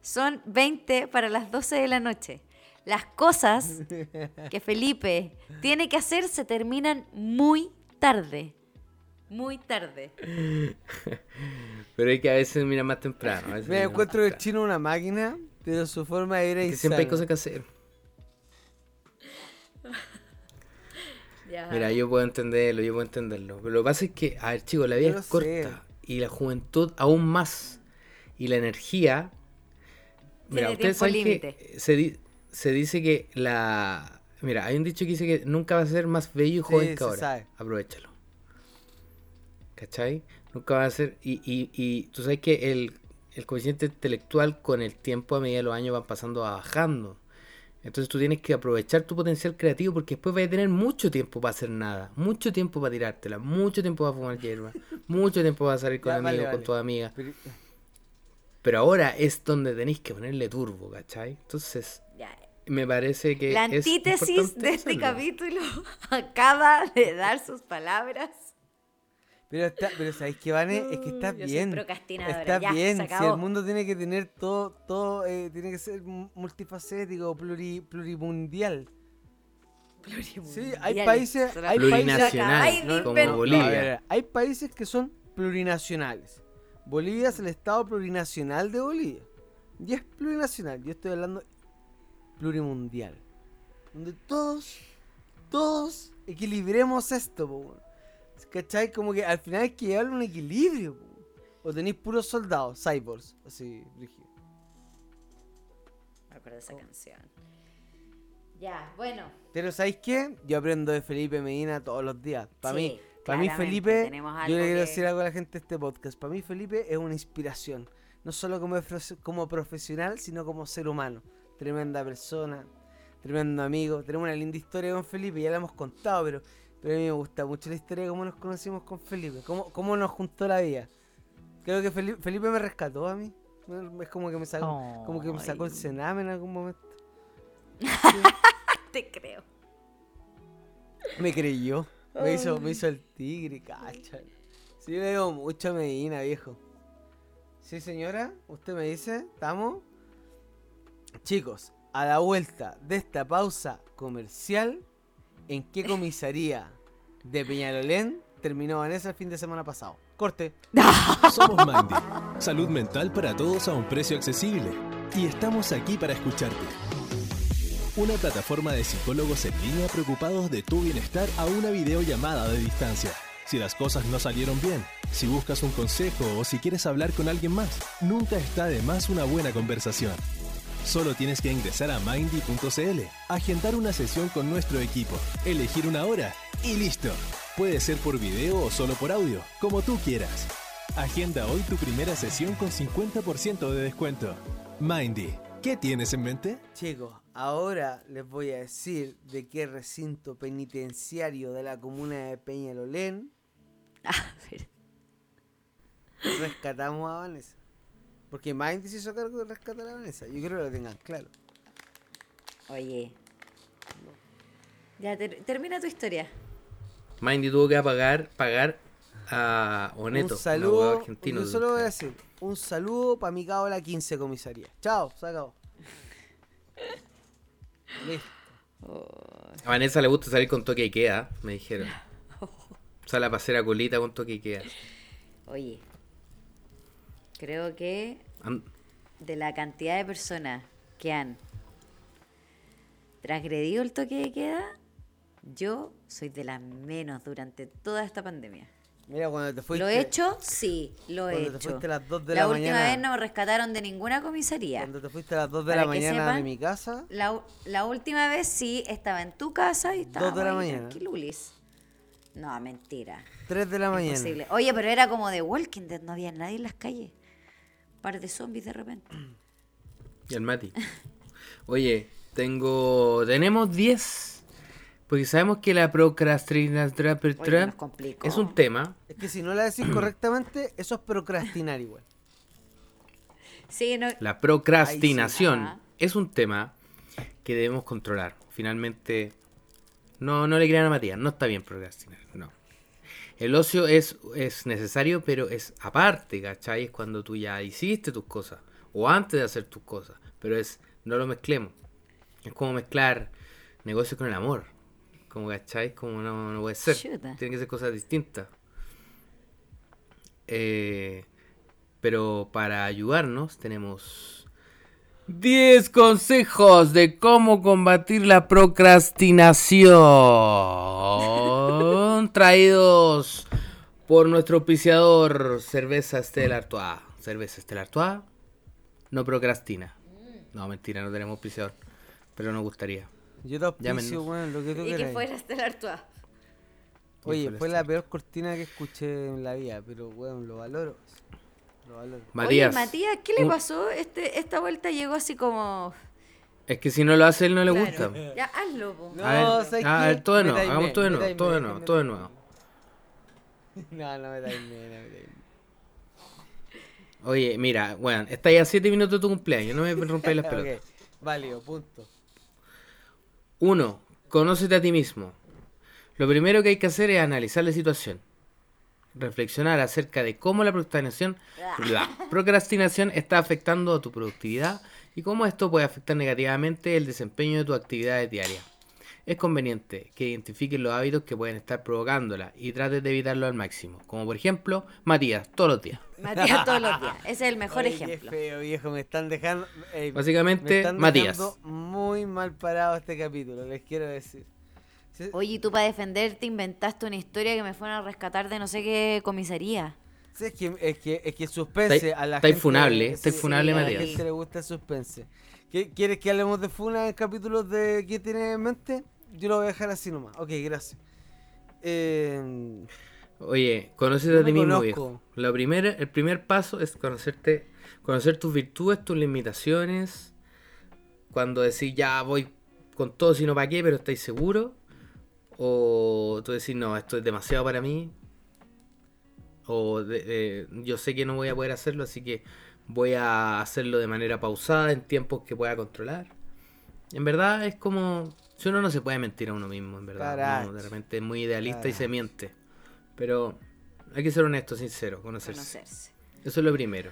Son 20 para las 12 de la noche. Las cosas que Felipe tiene que hacer se terminan muy tarde. Muy tarde. Pero hay que a veces mira más temprano. a veces Me mira encuentro el chino una máquina, pero su forma de ir es Que siempre hay cosas que hacer. Ya. Mira, yo puedo entenderlo, yo puedo entenderlo. Pero lo que pasa es que, a ver, chicos, la vida Yo es corta. sé. Y la juventud aún más. Y la energía. Mira, ustedes saben límite. que se, di- se dice que la. Mira, hay un dicho que dice que nunca va a ser más bello y Sí, joven se que ahora. sabe. Aprovechalo. ¿Cachai? Nunca va a ser. Y, y, y tú sabes que el, el coeficiente intelectual con el tiempo a medida de los años va pasando va bajando. Entonces tú tienes que aprovechar tu potencial creativo porque después vas a tener mucho tiempo para hacer nada, mucho tiempo para tirártela, mucho tiempo para fumar hierba, mucho tiempo para salir con Ya, amigos, vale, con vale. tus amigas. Pero- Pero ahora es donde tenéis que ponerle turbo, ¿cachai? Entonces Ya. me parece que... La es antítesis de este hacerlo. capítulo acaba de dar sus palabras. Pero, está, pero ¿sabéis qué, Vane? Es que estás yo soy bien. Estás se bien. Si el mundo tiene que tener todo, todo eh, tiene que ser mu- multifacético, pluri, plurimundial. Sí, hay países, hay países, como inventar. Bolivia. ver, hay países que son plurinacionales. Bolivia es el estado plurinacional de Bolivia. Y es plurinacional. Yo estoy hablando plurimundial. Donde todos, todos equilibremos esto, po. ¿Cachai? Como que al final hay que llevarle un equilibrio, po. O tenéis puros soldados, cyborgs, así, brígido. Me acuerdo de esa canción. Ya, bueno. Pero ¿sabéis qué? Yo aprendo de Felipe Medina todos los días. Para Sí, mí, para mí Felipe, yo le quiero decir algo a la gente de este podcast. Para mí Felipe es una inspiración. No solo como, como profesional, sino como ser humano. Tremenda persona, tremendo amigo. Tenemos una linda historia con Felipe, ya la hemos contado, pero, pero a mí me gusta mucho la historia de cómo nos conocimos con Felipe. Cómo, cómo nos juntó la vida. Creo que Felipe, Felipe me rescató a mí. Es como que me sacó, como que me sacó el cename en algún momento. Te creo. Me creyó. Me hizo, me hizo el tigre, cacha. Sí, le digo mucho Medina, viejo. Sí, señora, usted me dice, ¿estamos? Chicos, a la vuelta de esta pausa comercial, ¿en qué comisaría de Peñalolén terminó Vanessa el fin de semana pasado? Corte. Somos Mindy, salud mental para todos a un precio accesible. Y estamos aquí para escucharte. Una plataforma de psicólogos en línea preocupados de tu bienestar a una videollamada de distancia. Si las cosas no salieron bien, si buscas un consejo o si quieres hablar con alguien más, nunca está de más una buena conversación. Solo tienes que ingresar a mindy.cl, agendar una sesión con nuestro equipo, elegir una hora y listo. Puede ser por video o solo por audio, como tú quieras. Agenda hoy tu primera sesión con 50% de descuento. Mindy, ¿qué tienes en mente? Chicos, ahora les voy a decir de qué recinto penitenciario de la comuna de Peñalolén A ver. rescatamos a Vanessa. Porque Mindy se hizo cargo de rescatar a Vanessa. Yo creo que lo tengan claro. Oye. Ya, ter- termina tu historia. Mindy tuvo que pagar, pagar a Oneto, un saludo. argentino. yo solo voy a decir. Un saludo para mi cabo la 15 comisaría. Chao, se acabó. Listo. A Vanessa le gusta salir con toque Ikea, me dijeron. Sale a pasear a colita con toque Ikea. Oye. Creo que de la cantidad de personas que han transgredido el toque de queda, yo soy de las menos durante toda esta pandemia. Mira, cuando te fuiste. ¿Lo he hecho? Sí, lo he Cuando te hecho. fuiste a las dos de la la última mañana. vez no me rescataron de ninguna comisaría. Cuando te fuiste a las 2 de Para la mañana de mi casa. La, u- la última vez sí estaba en tu casa y estaba Dos de la mañana. tranquilulis. No, mentira. 3 de la mañana. Imposible. Oye, pero era como de Walking Dead, no había nadie en las calles. Par de zombies de repente. Y el Mati. Oye, tengo. Tenemos 10. Porque sabemos que la procrastinación es un tema. Es que si no la decís correctamente, eso es procrastinar igual. Sí, no, La procrastinación es un tema que debemos controlar. Finalmente, no, no le crean a Matías, no está bien procrastinar. El ocio es, es necesario, pero es aparte, ¿cachai? Es cuando tú ya hiciste tus cosas, o antes de hacer tus cosas, pero es, no lo mezclemos. Es como mezclar negocio con el amor, como, ¿cachai? Como no, no puede ser, Chuta. tienen que ser cosas distintas. Eh, pero para ayudarnos tenemos 10 consejos de cómo combatir la procrastinación. Traídos por nuestro auspiciador Cerveza Estela Artois. Cerveza Estela Artois no procrastina. No, mentira, no tenemos auspiciador. Pero nos gustaría. Yo te auspicio, lo que tú y que fuera Estela Artois. Oye, fue la peor cortina que escuché en la vida, pero weón, lo valoro. Matías. Oye, Matías, ¿qué le pasó? Este, esta vuelta llegó así como... Es que si no lo hace él no le Claro. gusta. Ya, hazlo, po. No, A ver, ¿sabes a qué? ver, todo de nuevo, hagamos todo de nuevo, todo de nuevo, todo de nuevo. No, no me da no da Oye, mira, bueno, está ya a 7 minutos de tu cumpleaños, no me rompáis las pelotas. Ok, válido, punto. Uno, conócete a ti mismo. Lo primero que hay que hacer es analizar la situación. Reflexionar acerca de cómo la procrastinación, la procrastinación está afectando a tu productividad y cómo esto puede afectar negativamente el desempeño de tus actividades diarias. Es conveniente que identifiques los hábitos que pueden estar provocándola y trates de evitarlo al máximo. Como por ejemplo, Matías, todos los días. Matías todos los días. Ese es el mejor Oye, ejemplo. Qué feo, viejo, me están dejando. ey, Básicamente, me están Matías. muy mal parado este capítulo, les quiero decir. Sí, Oye, tú para defenderte inventaste una historia que me fueron a rescatar de no sé qué comisaría. sí, es, que, es, que, es que suspense Está- a la está gente. infunable, está sí, infunable, a la Matías. gente le gusta el suspense. ¿Qué- ¿Quieres que hablemos de Funa en capítulos de qué tienes en mente? Yo lo voy a dejar así nomás. Ok, gracias. Eh, Oye, conócete No a ti mismo, conozco. viejo. Lo primero, el primer paso es conocerte, conocer tus virtudes, tus limitaciones. Cuando decís ya voy con todo, sino para qué, pero estáis seguro. O tú decís, no, esto es demasiado para mí. O de- de- yo sé que no voy a poder hacerlo, así que voy a hacerlo de manera pausada, en tiempos que pueda controlar. En verdad es como... Si uno no se puede mentir a uno mismo, en verdad. Uno de repente es muy idealista y se miente. Pero hay que ser honesto, sincero, conocerse. Conocerse. Eso es lo primero.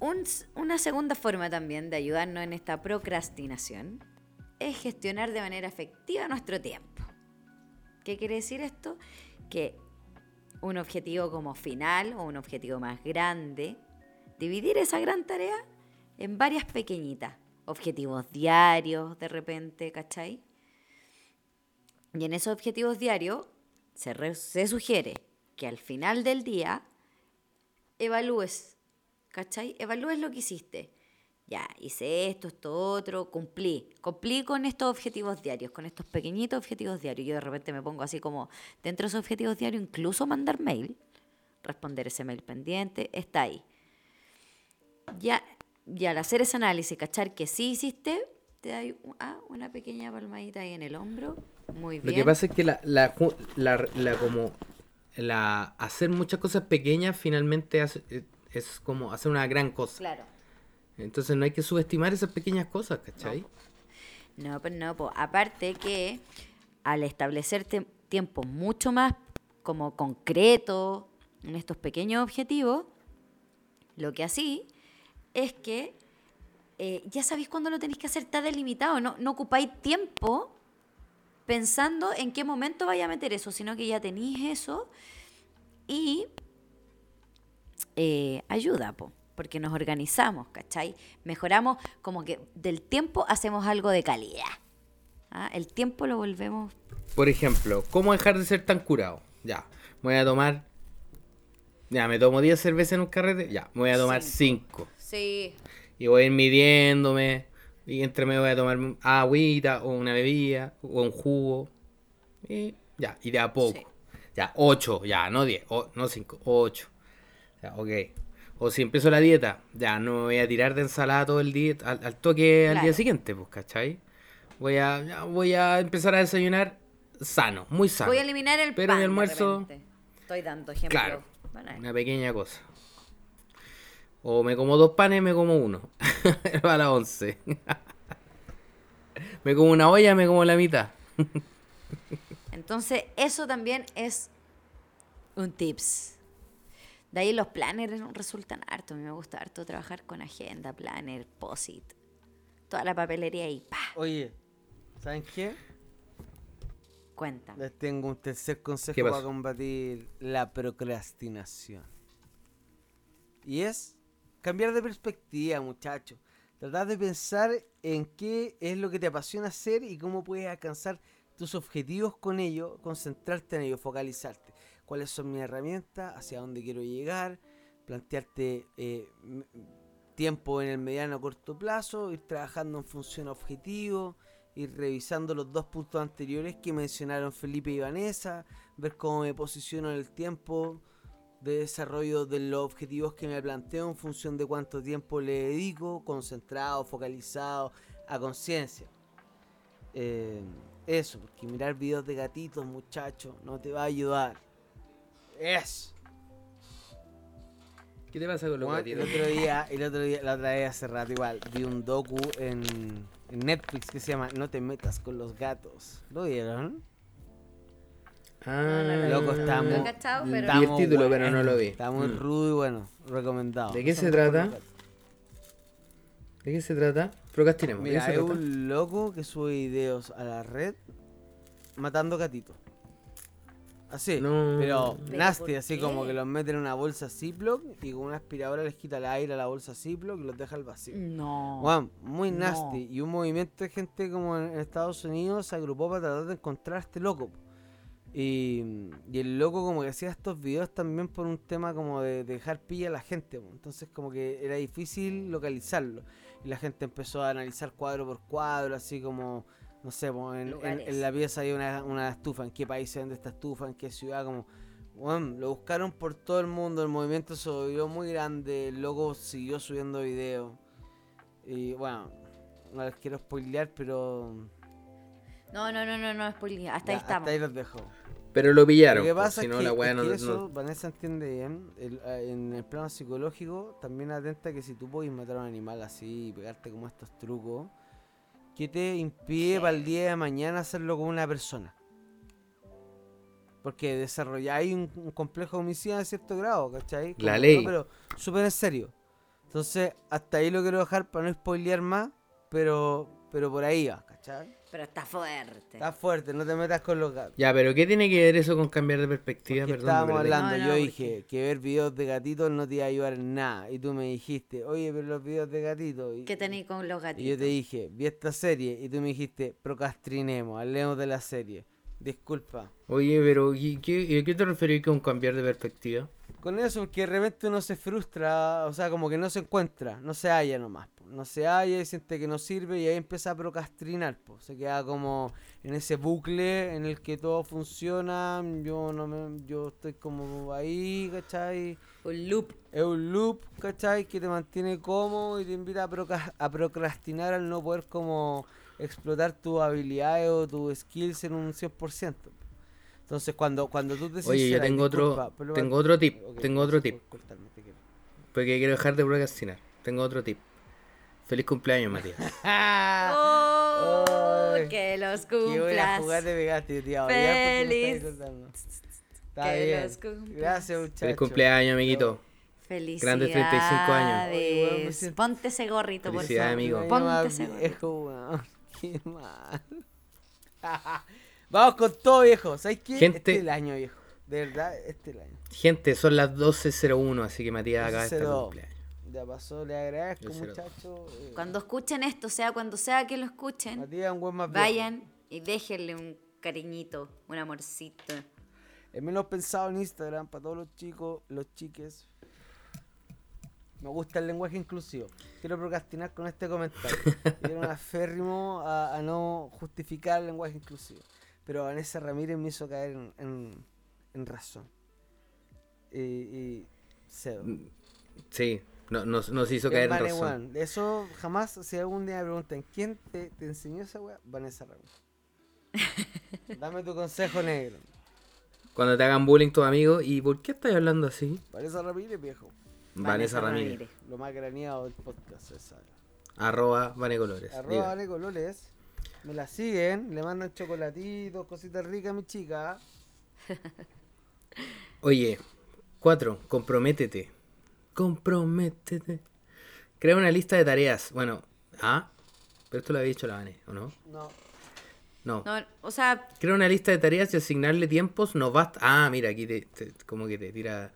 Un una segunda forma también de ayudarnos en esta procrastinación es gestionar de manera efectiva nuestro tiempo. ¿Qué quiere decir esto? Que un objetivo como final o un objetivo más grande, dividir esa gran tarea en varias pequeñitas. Objetivos diarios de repente, ¿cachai? Y en esos objetivos diarios se, se sugiere que al final del día evalúes, ¿cachai? Evalúes lo que hiciste. Ya, hice esto, esto, otro, cumplí. Cumplí con estos objetivos diarios, con estos pequeñitos objetivos diarios. Yo de repente me pongo así como, dentro de esos objetivos diarios, incluso mandar mail, responder ese mail pendiente, está ahí. Ya, ya al hacer ese análisis, cachar que sí hiciste, te da ah, una pequeña palmadita ahí en el hombro. Muy bien. Lo que pasa es que la, la, ju- la- la como la hacer muchas cosas pequeñas finalmente hace- es, es como hacer una gran cosa. Claro. Entonces no hay que subestimar esas pequeñas cosas, ¿cachai? No, pero no, po. aparte que al establecer tiempos mucho más como concretos en estos pequeños objetivos, lo que así es que eh, ya sabéis cuándo lo tenéis que hacer, está delimitado, no, no ocupáis tiempo pensando en qué momento vaya a meter eso, sino que ya tenéis eso y eh, ayuda, po, porque nos organizamos, ¿cachai? Mejoramos como que del tiempo hacemos algo de calidad. ¿ah? El tiempo lo volvemos... Por ejemplo, ¿cómo dejar de ser tan curado? Ya, voy a tomar Ya, me tomo 10 cervezas en un carrete. Ya, me voy a tomar 5. Sí. Y voy a ir midiéndome. Y entre medio voy a tomar agüita o una bebida o un jugo. Y ya, y de a poco. Sí. Ya, 8, ya, no 10, o- no 5, 8. Ya, ok. O si empiezo la dieta, ya no me voy a tirar de ensalada todo el día, al, al toque al día siguiente, pues, ¿cachai? Voy a, voy a empezar a desayunar sano, muy sano. Voy a eliminar el Pero pan. de almuerzo-. Estoy dando ejemplo. Claro, una pequeña cosa. O me como dos panes, me como uno. a las 11. me como una olla, me como la mitad. Entonces, eso también es un tips. De ahí los planners resultan harto. A mí me gusta harto trabajar con agenda, planner, posit. Toda la papelería y pa, Oye, ¿saben qué? cuenta. Les tengo un tercer consejo ¿Qué para combatir la procrastinación. Y es cambiar de perspectiva, muchachos. Tratar de pensar en qué es lo que te apasiona hacer y cómo puedes alcanzar tus objetivos con ello, concentrarte en ello, focalizarte. ¿Cuáles son mis herramientas? ¿Hacia dónde quiero llegar? Plantearte eh, tiempo en el mediano o corto plazo, ir trabajando en función a objetivos, ir revisando los dos puntos anteriores que mencionaron Felipe y Vanessa, ver cómo me posiciono en el tiempo de desarrollo de los objetivos que me planteo en función de cuánto tiempo le dedico, concentrado, focalizado, a conciencia. Eh, eso, porque mirar videos de gatitos, muchachos, no te va a ayudar. Eso. ¿Qué te pasa con los Bueno, el gatitos? otro día, el otro día, la otra vez hace rato igual, vi un docu en, en Netflix que se llama No te metas con los gatos. ¿Lo vieron? Ah, Loco, está Lo he muy, cachado, pero- está Vi el título, pero no lo vi. Está muy Mm. rudo y bueno, recomendado. ¿De qué se trata? ¿De qué se trata? Procrastinemos. ¿De qué Mira, es trata? un loco que sube videos a la red matando gatitos. Así, No. pero ¿Pero nasty, así como que los mete en una bolsa Ziploc y con una aspiradora les quita el aire a la bolsa Ziploc y los deja al vacío. No. Juan, muy No. nasty. Y un movimiento de gente como en Estados Unidos se agrupó para tratar de encontrar a este loco. Y, y el loco como que hacía estos videos también por un tema como de, de dejar pilla a la gente. Entonces como que era difícil localizarlo. Y la gente empezó a analizar cuadro por cuadro, así como, no sé, en, en- en la pieza hay una, una estufa, en qué país se vende esta estufa, en qué ciudad, como... Lo buscaron por todo el mundo, el movimiento se volvió muy grande, el loco siguió subiendo videos. Y bueno, no les quiero spoilear, pero No, no, no, no, no, es spoiler. Hasta ya, ahí estamos. hasta ahí los dejo. Pero lo pillaron. Lo que pasa si es no, que, la es no, que no- eso Vanessa entiende bien. el- eh, en el plano psicológico, también atenta que si tú puedes matar a un animal así y pegarte como estos trucos, ¿qué te impide para el día de mañana hacerlo con una persona? Porque desarrolláis un, un complejo homicida a cierto grado, ¿cachai? La Como, ley. no, pero súper en serio. Entonces, hasta ahí lo quiero dejar para no spoilear más, pero, pero por ahí va, ¿cachai? Pero está fuerte. Está fuerte, no te metas con los gatos. Ya, pero ¿qué tiene que ver eso con cambiar de perspectiva? Que Perdón, estábamos hablando, No, no, yo porque- dije que ver videos de gatitos no te iba a ayudar en nada. Y tú me dijiste, oye, pero los videos de gatitos. Y, ¿Qué tenéis con los y gatitos? yo te dije, vi esta serie. Y tú me dijiste, procrastinemos, hablemos de la serie. Disculpa. Oye, pero ¿y qué, y qué te referís con cambiar de perspectiva? Con eso, porque de repente uno se frustra, o sea, como que no se encuentra, no se halla nomás. po. No se halla y siente que no sirve y ahí empieza a procrastinar. po. Se queda como en ese bucle en el que todo funciona. Yo no me, yo estoy como ahí, ¿cachai? Un loop. Es un loop, ¿cachai? Que te mantiene cómodo y te invita a, procra- a procrastinar al no poder como explotar tus habilidades o tus skills en un 100%. Entonces cuando, cuando tú te Oye, yo tengo otro- disculpa, pero- tengo otro tip, Ok, tengo otro tip. por cortarme, te quiero. Porque quiero dejar de procrastinar. Tengo otro tip. Feliz cumpleaños, Matías. ¡Oh! Ay, que los Qué buena cumplas. jugada te pegaste, tío. Feliz. Está Que bien. los cumplas. Gracias, muchachos. Feliz cumpleaños, amiguito. Felicidades. Grandes 35 años. Ponte ese gorrito, por Felicidades, favor. amigo. Ponte ese gorrito. Viejo. Qué mal. Vamos con todo, viejo. ¿Sabes qué? Gente- Este es el año, viejo. De verdad, este es el año. Gente, son las 12.01, así que Matías acaba de estar 12:02. cumpleaños. Ya pasó, le agradezco, muchachos. Eh, Cuando escuchen esto, sea cuando sea que lo escuchen, Matías un buen más viejo. vayan y déjenle un cariñito, un amorcito. El menos pensado en Instagram para todos los chicos, los chiques. Me gusta el lenguaje inclusivo. Quiero procrastinar con este comentario. Quiero un aférrimo a, a no justificar el lenguaje inclusivo. Pero Vanessa Ramírez me hizo caer en, en- en razón. Y, y cedo. Sí, no, nos, nos hizo caer en Vane, razón. Eso jamás, si algún día me preguntan, ¿quién te, te enseñó esa weá? Vanessa Ramírez. Dame tu consejo negro. Cuando te hagan bullying tus amigos, ¿y por qué estás hablando así? Vanessa Ramírez, viejo. Vanessa, Vanessa Ramírez. Ramírez. Lo más craneado del podcast, esa. Arroba Vane Colores. Arroba diga. Vane Colores. Me la siguen, le mandan chocolatitos, cositas ricas a mi chica. Oye, cuatro, comprométete. Comprométete. Crea una lista de tareas. Bueno, ah, pero esto lo había dicho la Vane, ¿o no? No. No. No, o sea, Crea una lista de tareas y asignarle tiempos no basta. Ah, mira, aquí te, te- como que te tira.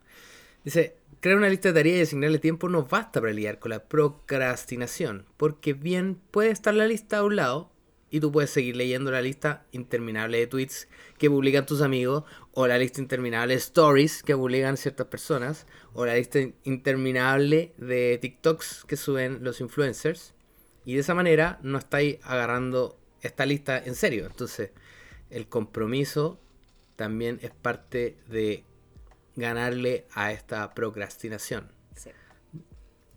Dice, crear una lista de tareas y asignarle tiempo no basta para lidiar con la procrastinación. Porque bien puede estar la lista a un lado y tú puedes seguir leyendo la lista interminable de tweets que publican tus amigos, o la lista interminable de stories que publican ciertas personas, o la lista interminable de TikToks que suben los influencers. Y de esa manera no estáis agarrando esta lista en serio. Entonces, el compromiso también es parte de ganarle a esta procrastinación. sí.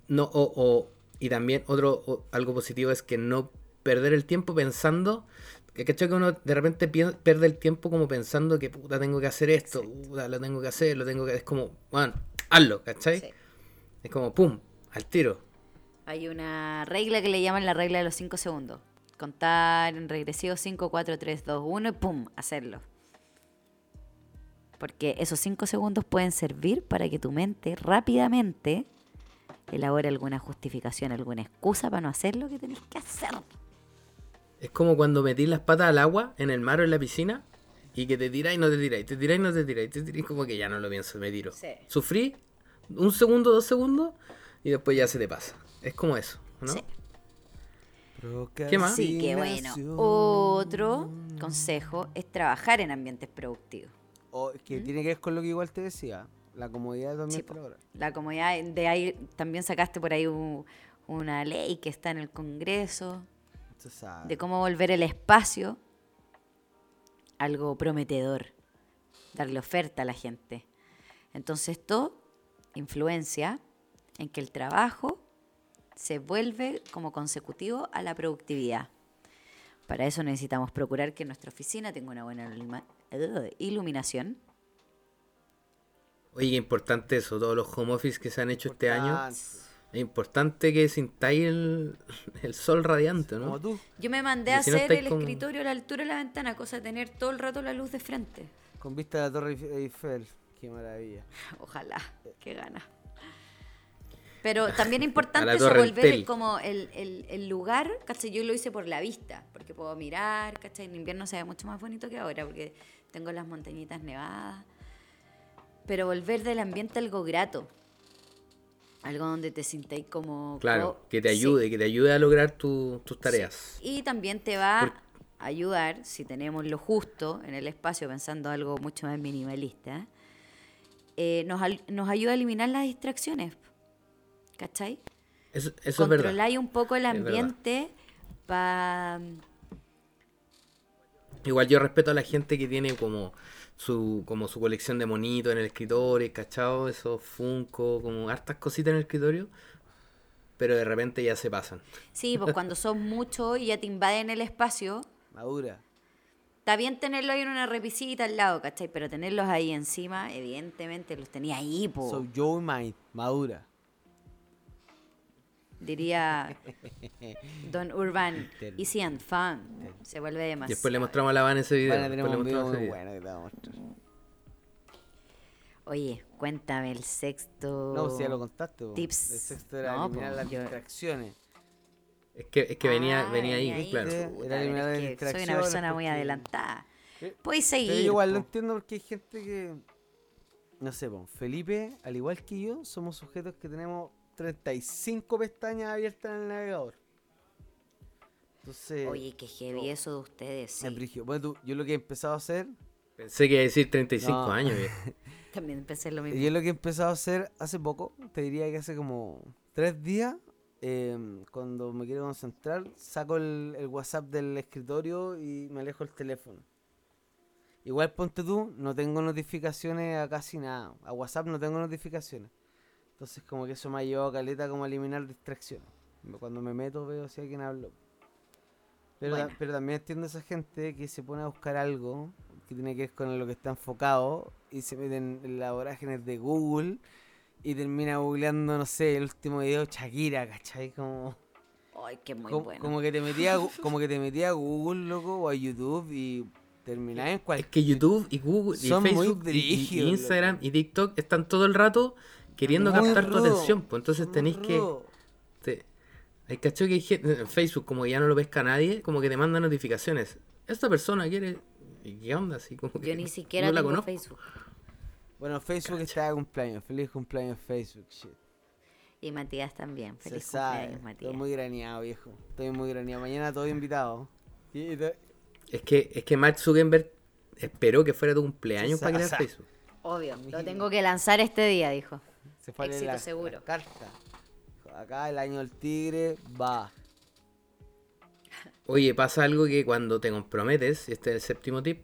No, o, o- y también otro o- algo positivo es que no perder el tiempo pensando que ¿cachai? que uno de repente pi- pierde el tiempo como pensando que puta tengo que hacer esto, puta lo tengo que hacer, lo tengo que es como, bueno, hazlo, ¿cachai? Sí. Es como pum, al tiro. Hay una regla que le llaman la regla de los 5 segundos. Contar en regresivo 5, 4, 3, 2, 1 y ¡pum! Hacerlo. Porque esos 5 segundos pueden servir para que tu mente rápidamente elabore alguna justificación, alguna excusa para no hacer lo que tenés que hacer. Es como cuando metís las patas al agua en el mar o en la piscina y que te tiráis y no te tiráis, te tiráis y no te tiráis, te tiráis como que ya no lo pienso, me tiro. Sí. Sufrí un segundo, dos segundos y después ya se te pasa. Es como eso, ¿no? Sí. ¿Qué más? Así que bueno, otro consejo es trabajar en ambientes productivos. O que tiene que ver con lo que igual te decía. La comodidad también Sí. La comodidad de ahí también sacaste por ahí un- una ley que está en el Congreso de cómo volver el espacio algo prometedor, darle oferta a la gente. Entonces esto influencia en que el trabajo se vuelve como consecutivo a la productividad. Para eso necesitamos procurar que nuestra oficina tenga una buena eh, iluminación. Oye, qué importante eso, todos los home office que se han hecho este año. Importante. Es importante que sintáis el, el sol radiante, Como ¿no? tú. Yo me mandé a si no hacer estáis el con- escritorio a la altura de la ventana, cosa de tener todo el rato la luz de frente. Con vista a la Torre Eif- Eiffel. Qué maravilla. Ojalá, qué gana. Pero también es importante eso, volver como el, el- el lugar, ¿cachai? Yo lo hice por la vista, porque puedo mirar, ¿cachai? En invierno se ve mucho más bonito que ahora, porque tengo las montañitas nevadas. Pero volver del ambiente algo grato. Algo donde te sintáis como... Claro, que te sí. ayude, que te ayude a lograr tu- tus tareas. Y también te va a ayudar, si tenemos lo justo en el espacio, pensando algo mucho más minimalista, eh, nos, al- nos ayuda a eliminar las distracciones. ¿Cachai? Eso, eso es verdad. Controláis un poco el ambiente para... Igual yo respeto a la gente que tiene como su como su colección de monitos en el escritorio, ¿cachao? Esos Funko, como hartas cositas en el escritorio, pero de repente ya se pasan. Sí, pues cuando son muchos y ya te invaden el espacio, Madura. está bien tenerlo ahí en una repisita al lado, ¿cachai? Pero tenerlos ahí encima, evidentemente los tenía ahí, po. So Joe Mind. Madura. Diría Don Urban, easy and fun. Se vuelve demasiado. Después le mostramos a la Van ese video. Van a tener después le un video mostramos muy ese video. bueno que te vamos a mostrar. Oye, cuéntame el sexto. No, si ya lo contaste. po. Tips. El sexto era No, eliminar po, las yo- distracciones. Es que, es que venía, Ah, venía ahí, claro. Sí, Chuta, era eliminar pero las es que soy una distracciones persona muy adelantada. Eh, Puedes Pero seguir. yo igual po. no entiendo porque hay gente que. No sé, po, Felipe, al igual que yo, somos sujetos que tenemos 35 pestañas abiertas en el navegador. Entonces. Oye, qué heavy eso de ustedes. es Sí. brígido. Bueno, tú- yo lo que he empezado a hacer. Pensé que iba a decir 35 No. años. También empecé lo Y mismo. yo lo que he empezado a hacer hace poco, te diría que hace como tres días, em, cuando me quiero concentrar, saco el, el WhatsApp del escritorio y me alejo el teléfono. Igual ponte tú, no tengo notificaciones a casi nada. A WhatsApp no tengo notificaciones. Entonces como que eso me ha llevado a caleta como a eliminar distracciones. Cuando me meto veo si alguien habló. Pero, Buena. pero también entiendo a esa gente que se pone a buscar algo que tiene que ver con lo que está enfocado y se meten en las vorágines de Google y termina googleando, no sé, el último video de Shakira, ¿cachai? Como, Ay, que muy como, bueno. como que te metía como que te metía a Google, loco, o a YouTube y terminás en Es cualquier... que YouTube y Google y Son muy Facebook y- y, Instagram loco. y TikTok están todo el rato queriendo Muy captar tu atención. Pues entonces tenéis que... te- hay cacho que hay gente en Facebook, como que ya no lo pesca nadie, como que te manda notificaciones. Esta persona quiere... ¿Y qué onda? Así como que Yo ni siquiera no la tengo conozco. Facebook. Bueno, Facebook está de cumpleaños. Feliz cumpleaños Facebook, shit. Y Matías también. Se Feliz sabe. cumpleaños, Estoy Matías. muy graneado, viejo. Estoy muy graneado. Mañana todo invitado. Y- y te- Es que, es que Mark Zuckerberg esperó que fuera tu cumpleaños para o crear sea, Facebook. Obvio. Lo tengo que lanzar este día, dijo. Se fue Éxito la- seguro. la carta. Acá el año del tigre va. Oye, pasa algo que cuando te comprometes, y este es el séptimo tip,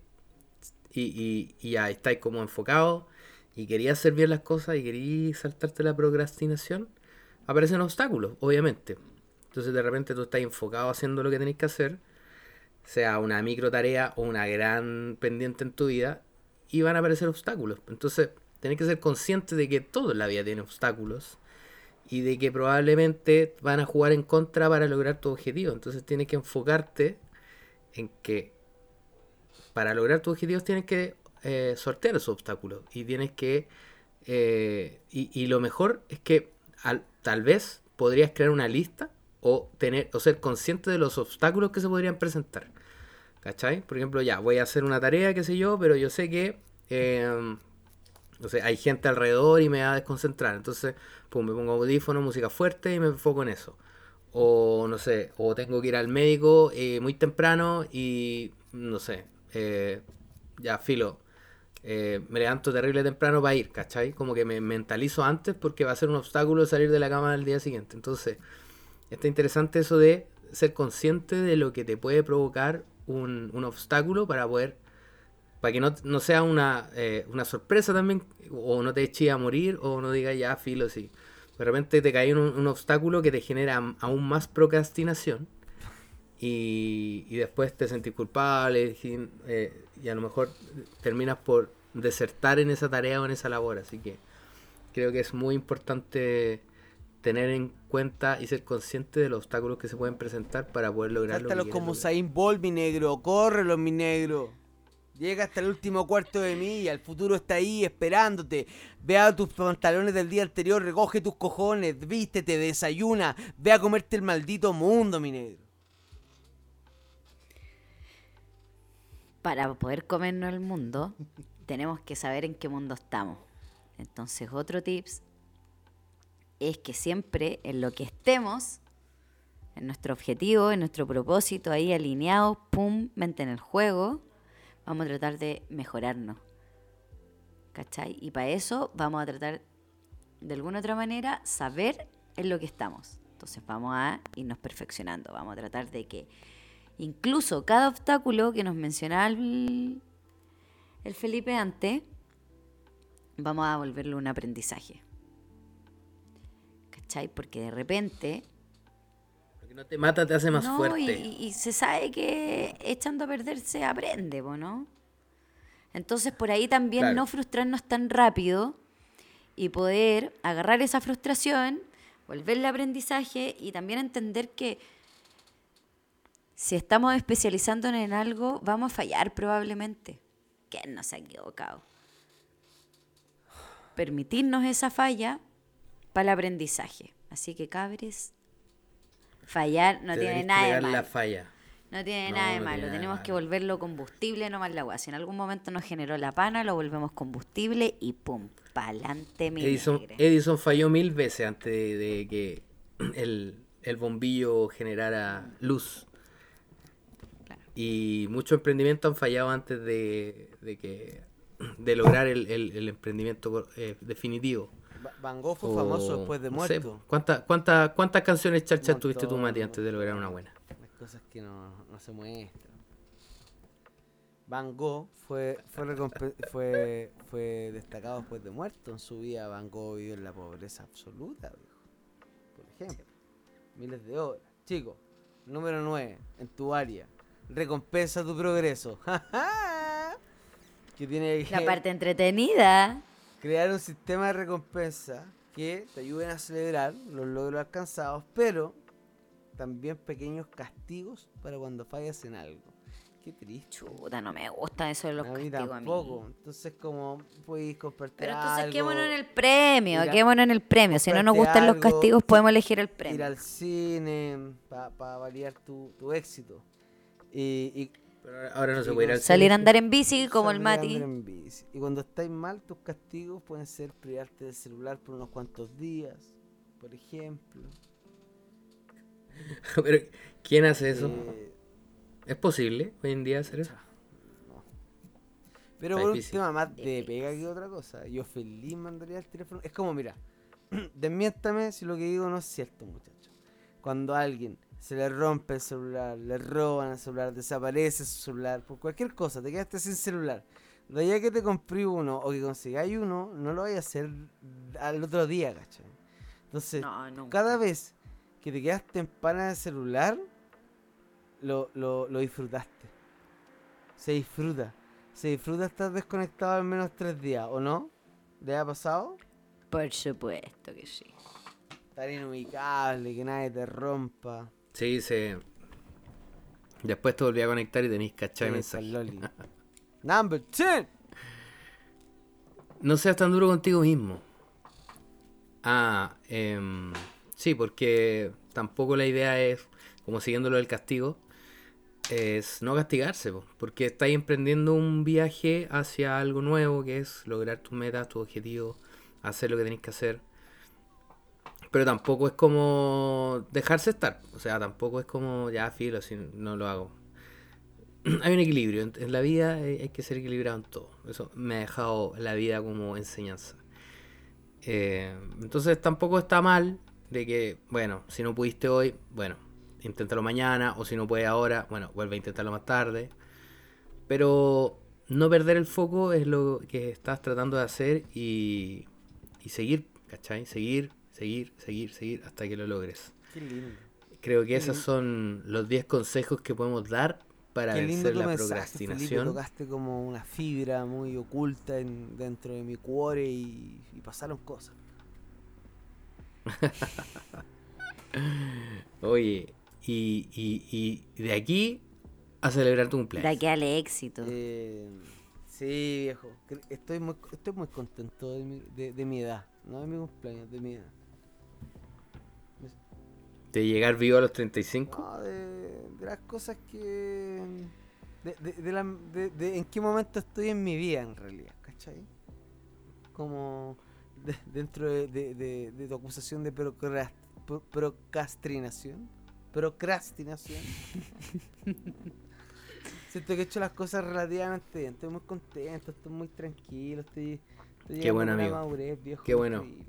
y, y, y ya estáis como enfocado, y querías hacer bien las cosas, y querías saltarte la procrastinación, aparecen obstáculos, obviamente. Entonces de repente tú estás enfocado haciendo lo que tenés que hacer, sea una micro tarea o una gran pendiente en tu vida, y van a aparecer obstáculos. Entonces tenés que ser consciente de que todo en la vida tiene obstáculos y de que probablemente van a jugar en contra para lograr tu objetivo. Entonces tienes que enfocarte en que para lograr tus objetivos tienes que eh, sortear esos obstáculos y tienes que... eh, y, lo mejor es que al- tal vez podrías crear una lista o, tener, o ser consciente de los obstáculos que se podrían presentar. ¿Cachai? Por ejemplo, ya, voy a hacer una tarea, qué sé yo, pero yo sé que... em, sé, hay gente alrededor y me va a desconcentrar. Entonces, pum, me pongo audífono, música fuerte y me enfoco en eso. O no sé, o tengo que ir al médico eh, muy temprano y no sé, eh, ya filo. eh, me levanto terrible temprano para ir, ¿cachai? Como que me mentalizo antes porque va a ser un obstáculo salir de la cama al día siguiente. Entonces, está interesante eso de ser consciente de lo que te puede provocar un, un obstáculo para poder para que no, no sea una, eh, una sorpresa también, o no te eches a morir, o no digas ya, filo, sí. De repente te cae un, un obstáculo que te genera aún más procrastinación, y, y después te sentís culpable, y, eh, y a lo mejor terminas por desertar en esa tarea o en esa labor. Así que creo que es muy importante tener en cuenta y ser consciente de los obstáculos que se pueden presentar para poder lograr lo que Sáltalos quieres como Bolt, mi negro. Córrelo, mi negro. Llega hasta el último cuarto de milla. El futuro está ahí esperándote. Ve a tus pantalones del día anterior. Recoge tus cojones. Vístete, desayuna. Ve a comerte el maldito mundo, mi negro. Para poder comernos el mundo, tenemos que saber en qué mundo estamos. Entonces, otro tips es que siempre en lo que estemos, en nuestro objetivo, en nuestro propósito, ahí alineados, pum, mente en el juego, vamos a tratar de mejorarnos. ¿Cachai? Y para eso vamos a tratar, de alguna otra manera, saber en lo que estamos. Entonces vamos a irnos perfeccionando, vamos a tratar de que incluso cada obstáculo que nos mencionaba el, el Felipe antes, vamos a volverlo un aprendizaje. ¿Cachai? Porque de repente no te mata te hace más no, fuerte. Y, y- se sabe que echando a perder se aprende, ¿no? Entonces por ahí también Claro. no frustrarnos tan rápido y poder agarrar esa frustración, volverle aprendizaje y también entender que si estamos especializándonos en algo, vamos a fallar probablemente. ¿Quién no se ha equivocado? Permitirnos esa falla para el aprendizaje. Así que cabres, fallar no tiene nada de malo. la falla. No tiene No, nada de no malo. nada Tenemos que volverlo combustible, no más la agua. Si en algún momento nos generó la pana, lo volvemos combustible y pum, pa'lante mi Edison, negre. Edison falló mil veces antes de, de que el, el bombillo generara luz. Y muchos emprendimientos han fallado antes de, de que de lograr el, el- el emprendimiento eh, definitivo. Van Gogh fue O, famoso después de no sé, muerto. ¿cuántas, cuántas, ¿Cuántas canciones charchas tuviste tú, Mati, antes de lograr una buena? Las cosas que no, no se muestran. Van Gogh fue, fue, fue, fue destacado después de muerto. En su vida Van Gogh vivió en la pobreza absoluta, viejo. Por ejemplo, miles de horas. Chicos, número 9, en tu área. Recompensa tu progreso. que tiene que La parte entretenida. Crear un sistema de recompensa que te ayuden a celebrar los logros alcanzados, pero también pequeños castigos para cuando fallas en algo. Qué triste. Chuta, no me gusta eso de los a mí castigos a mí. tampoco. Entonces, como podéis comprarte Pero entonces algo, quémonos en el premio, ir a- quémonos en el premio. Si no nos gustan los castigos, ir- podemos elegir el ir premio. al cine para validar tu, tu éxito. Y, y Pero ahora- no se puede ir al con- Salir a andar en bici como el Mati. andar en bici. Y cuando estáis mal, tus castigos pueden ser privarte del celular por unos cuantos días, por ejemplo. Pero, ¿quién hace eso? Eh, ¿Es posible hoy en día hacer eso? Pero Está por un difícil. tema más de pega que otra cosa. Yo feliz mandaría el teléfono. Es como, mira, desmiéntame si lo que digo no es cierto, muchachos. Cuando alguien se le rompe el celular, le roban el celular, desaparece su celular, por cualquier cosa, te quedaste sin celular. De allá que te compré uno o que consigáis uno, no lo vayas a hacer al otro día, ¿cachai? Entonces, No, cada vez que te quedaste en pana de celular, lo, lo, lo disfrutaste. Se disfruta. Se disfruta estar desconectado al menos tres días, ¿o no? ¿Le ha pasado? Por supuesto que sí. Estar inubicable, que nadie te rompa. Sí, se... Después te volví a conectar y tenéis cachai Sí, mensaje. Number 10. No seas tan duro contigo mismo. Ah, em, sí, porque tampoco la idea es, como siguiendo lo del castigo, es no castigarse, po, porque estáis emprendiendo un viaje hacia algo nuevo, que es lograr tus metas, tus objetivos, hacer lo que tenéis que hacer. Pero tampoco es como dejarse estar, o sea, tampoco es como, ya, filo, si no lo hago. hay un equilibrio. En, la vida hay, hay que ser equilibrado en todo. Eso me ha dejado la vida como enseñanza. Eh, entonces tampoco está mal de que, bueno, si no pudiste hoy, bueno, inténtalo mañana. O si no puedes ahora, bueno, vuelve a intentarlo más tarde. Pero no perder el foco es lo que estás tratando de hacer y, y seguir, ¿cachai? Seguir, seguir, seguir, seguir hasta que lo logres. Qué lindo. Creo que esos son los 10 consejos que podemos dar para Qué lindo vencer la mensaje, Felipe. procrastinación. Tocaste como una fibra muy oculta en- dentro de mi cuore y, y pasaron cosas. Oye, y, y, y de aquí a celebrar tu De cumpleaños. aquí al éxito. Eh, sí, viejo. Estoy muy, estoy muy contento de mi, de, de mi edad. No de mi cumpleaños, de mi edad. De llegar vivo a los 35. No, de, de las cosas que... De, de, de la- de- de en qué momento estoy en mi vida, en realidad, ¿cachai? Como de- dentro de, de- de- de tu acusación de procrast- pro- procrastinación. Procrastinación. Siento que he hecho las cosas relativamente bien. Estoy muy contento, estoy muy tranquilo. Estoy, estoy Qué bueno, amigo. madurez, viejo, Qué bueno. increíble.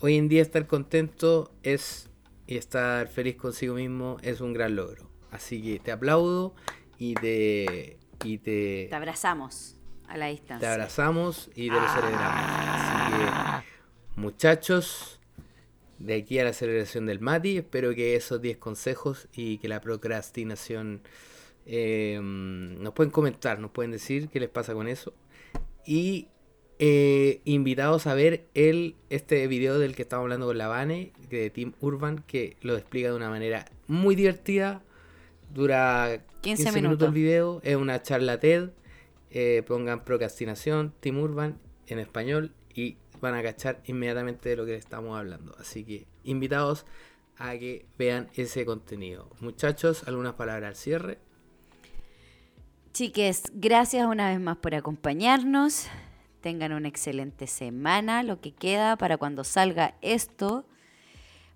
Hoy en día estar contento es y estar feliz consigo mismo es un gran logro. Así que te aplaudo y te y te, Te abrazamos a la te distancia. abrazamos y te lo celebramos. Así que muchachos, de aquí a la celebración del Mati, espero que esos 10 consejos y que la procrastinación eh, nos pueden comentar, nos pueden decir qué les pasa con eso. Y eh, invitados a ver el, este video del que estamos hablando con la Vane, de Team Urban, que lo explica de una manera muy divertida. Dura 15 minutos minutos. el video, es una charla TED. eh, pongan procrastinación, Team Urban en español y van a cachar inmediatamente de lo que estamos hablando. Así que invitados a que vean ese contenido. Muchachos, algunas palabras al cierre. Chiques, gracias una vez más por acompañarnos. Tengan una excelente semana, lo que queda para cuando salga esto.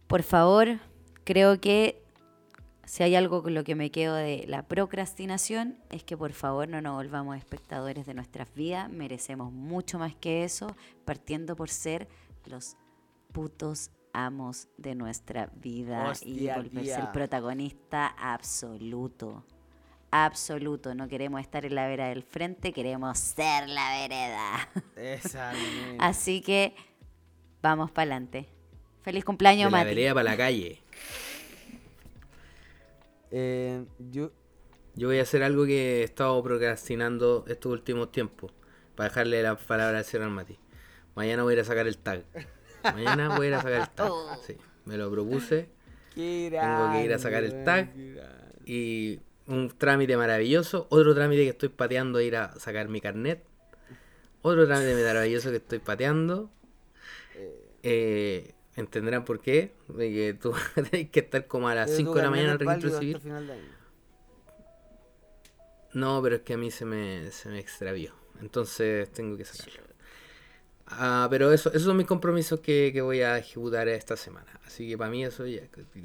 Por favor, creo que si hay algo con lo que me quedo de la procrastinación, es que por favor no nos volvamos espectadores de nuestras vidas. Merecemos mucho más que eso, partiendo por ser los putos amos de nuestra vida y volverse el protagonista absoluto. Absoluto. No queremos estar en la vera del frente, queremos ser la vereda. Esa. Así que vamos para adelante. Feliz De cumpleaños, la Mati. vereda para la calle. Eh, yo, Yo voy a hacer algo que he estado procrastinando estos últimos tiempos. Para dejarle la palabra al señor Mati. Mañana voy a ir a sacar el tag. Mañana voy a ir a sacar el tag. Sí, me lo propuse. qué Tengo que ir a sacar el tag. Y un trámite maravilloso. Otro trámite que estoy pateando es ir a sacar mi carnet. Otro trámite maravilloso que estoy pateando. Eh, entenderán por qué. De que tú tienes que estar como a las Pero 5 tu de la mañana en el registro civil. No, pero es que a mí se me, se me extravió. Entonces tengo que sacarlo. Ah, pero eso, esos son mis compromisos que, que voy a ejecutar esta semana. Así que para mí eso ya,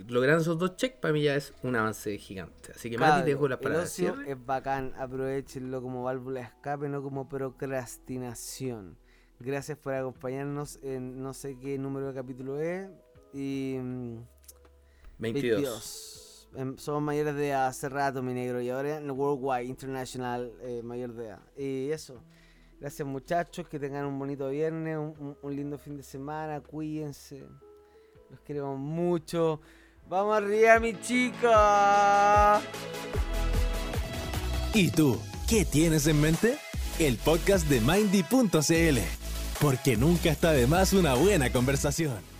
logrando esos dos checks, para mí ya es un avance gigante. Así que Mati, Cabro, te dejo las el palabras. ocio cierre. es bacán, aprovechenlo como válvula de escape, no como procrastinación. Gracias por acompañarnos en no sé qué número de capítulo es. Y mm, 22. 22. Em, Somos mayores de edad hace rato, mi negro, y ahora en Worldwide International eh, mayor de edad. Y eso. Gracias muchachos, que tengan un bonito viernes, un, lindo fin de semana, cuídense. Los queremos mucho. Vamos arriba, mi chica. ¿Y tú? ¿Qué tienes en mente? El podcast de Mindy.cl. Porque nunca está de más una buena conversación.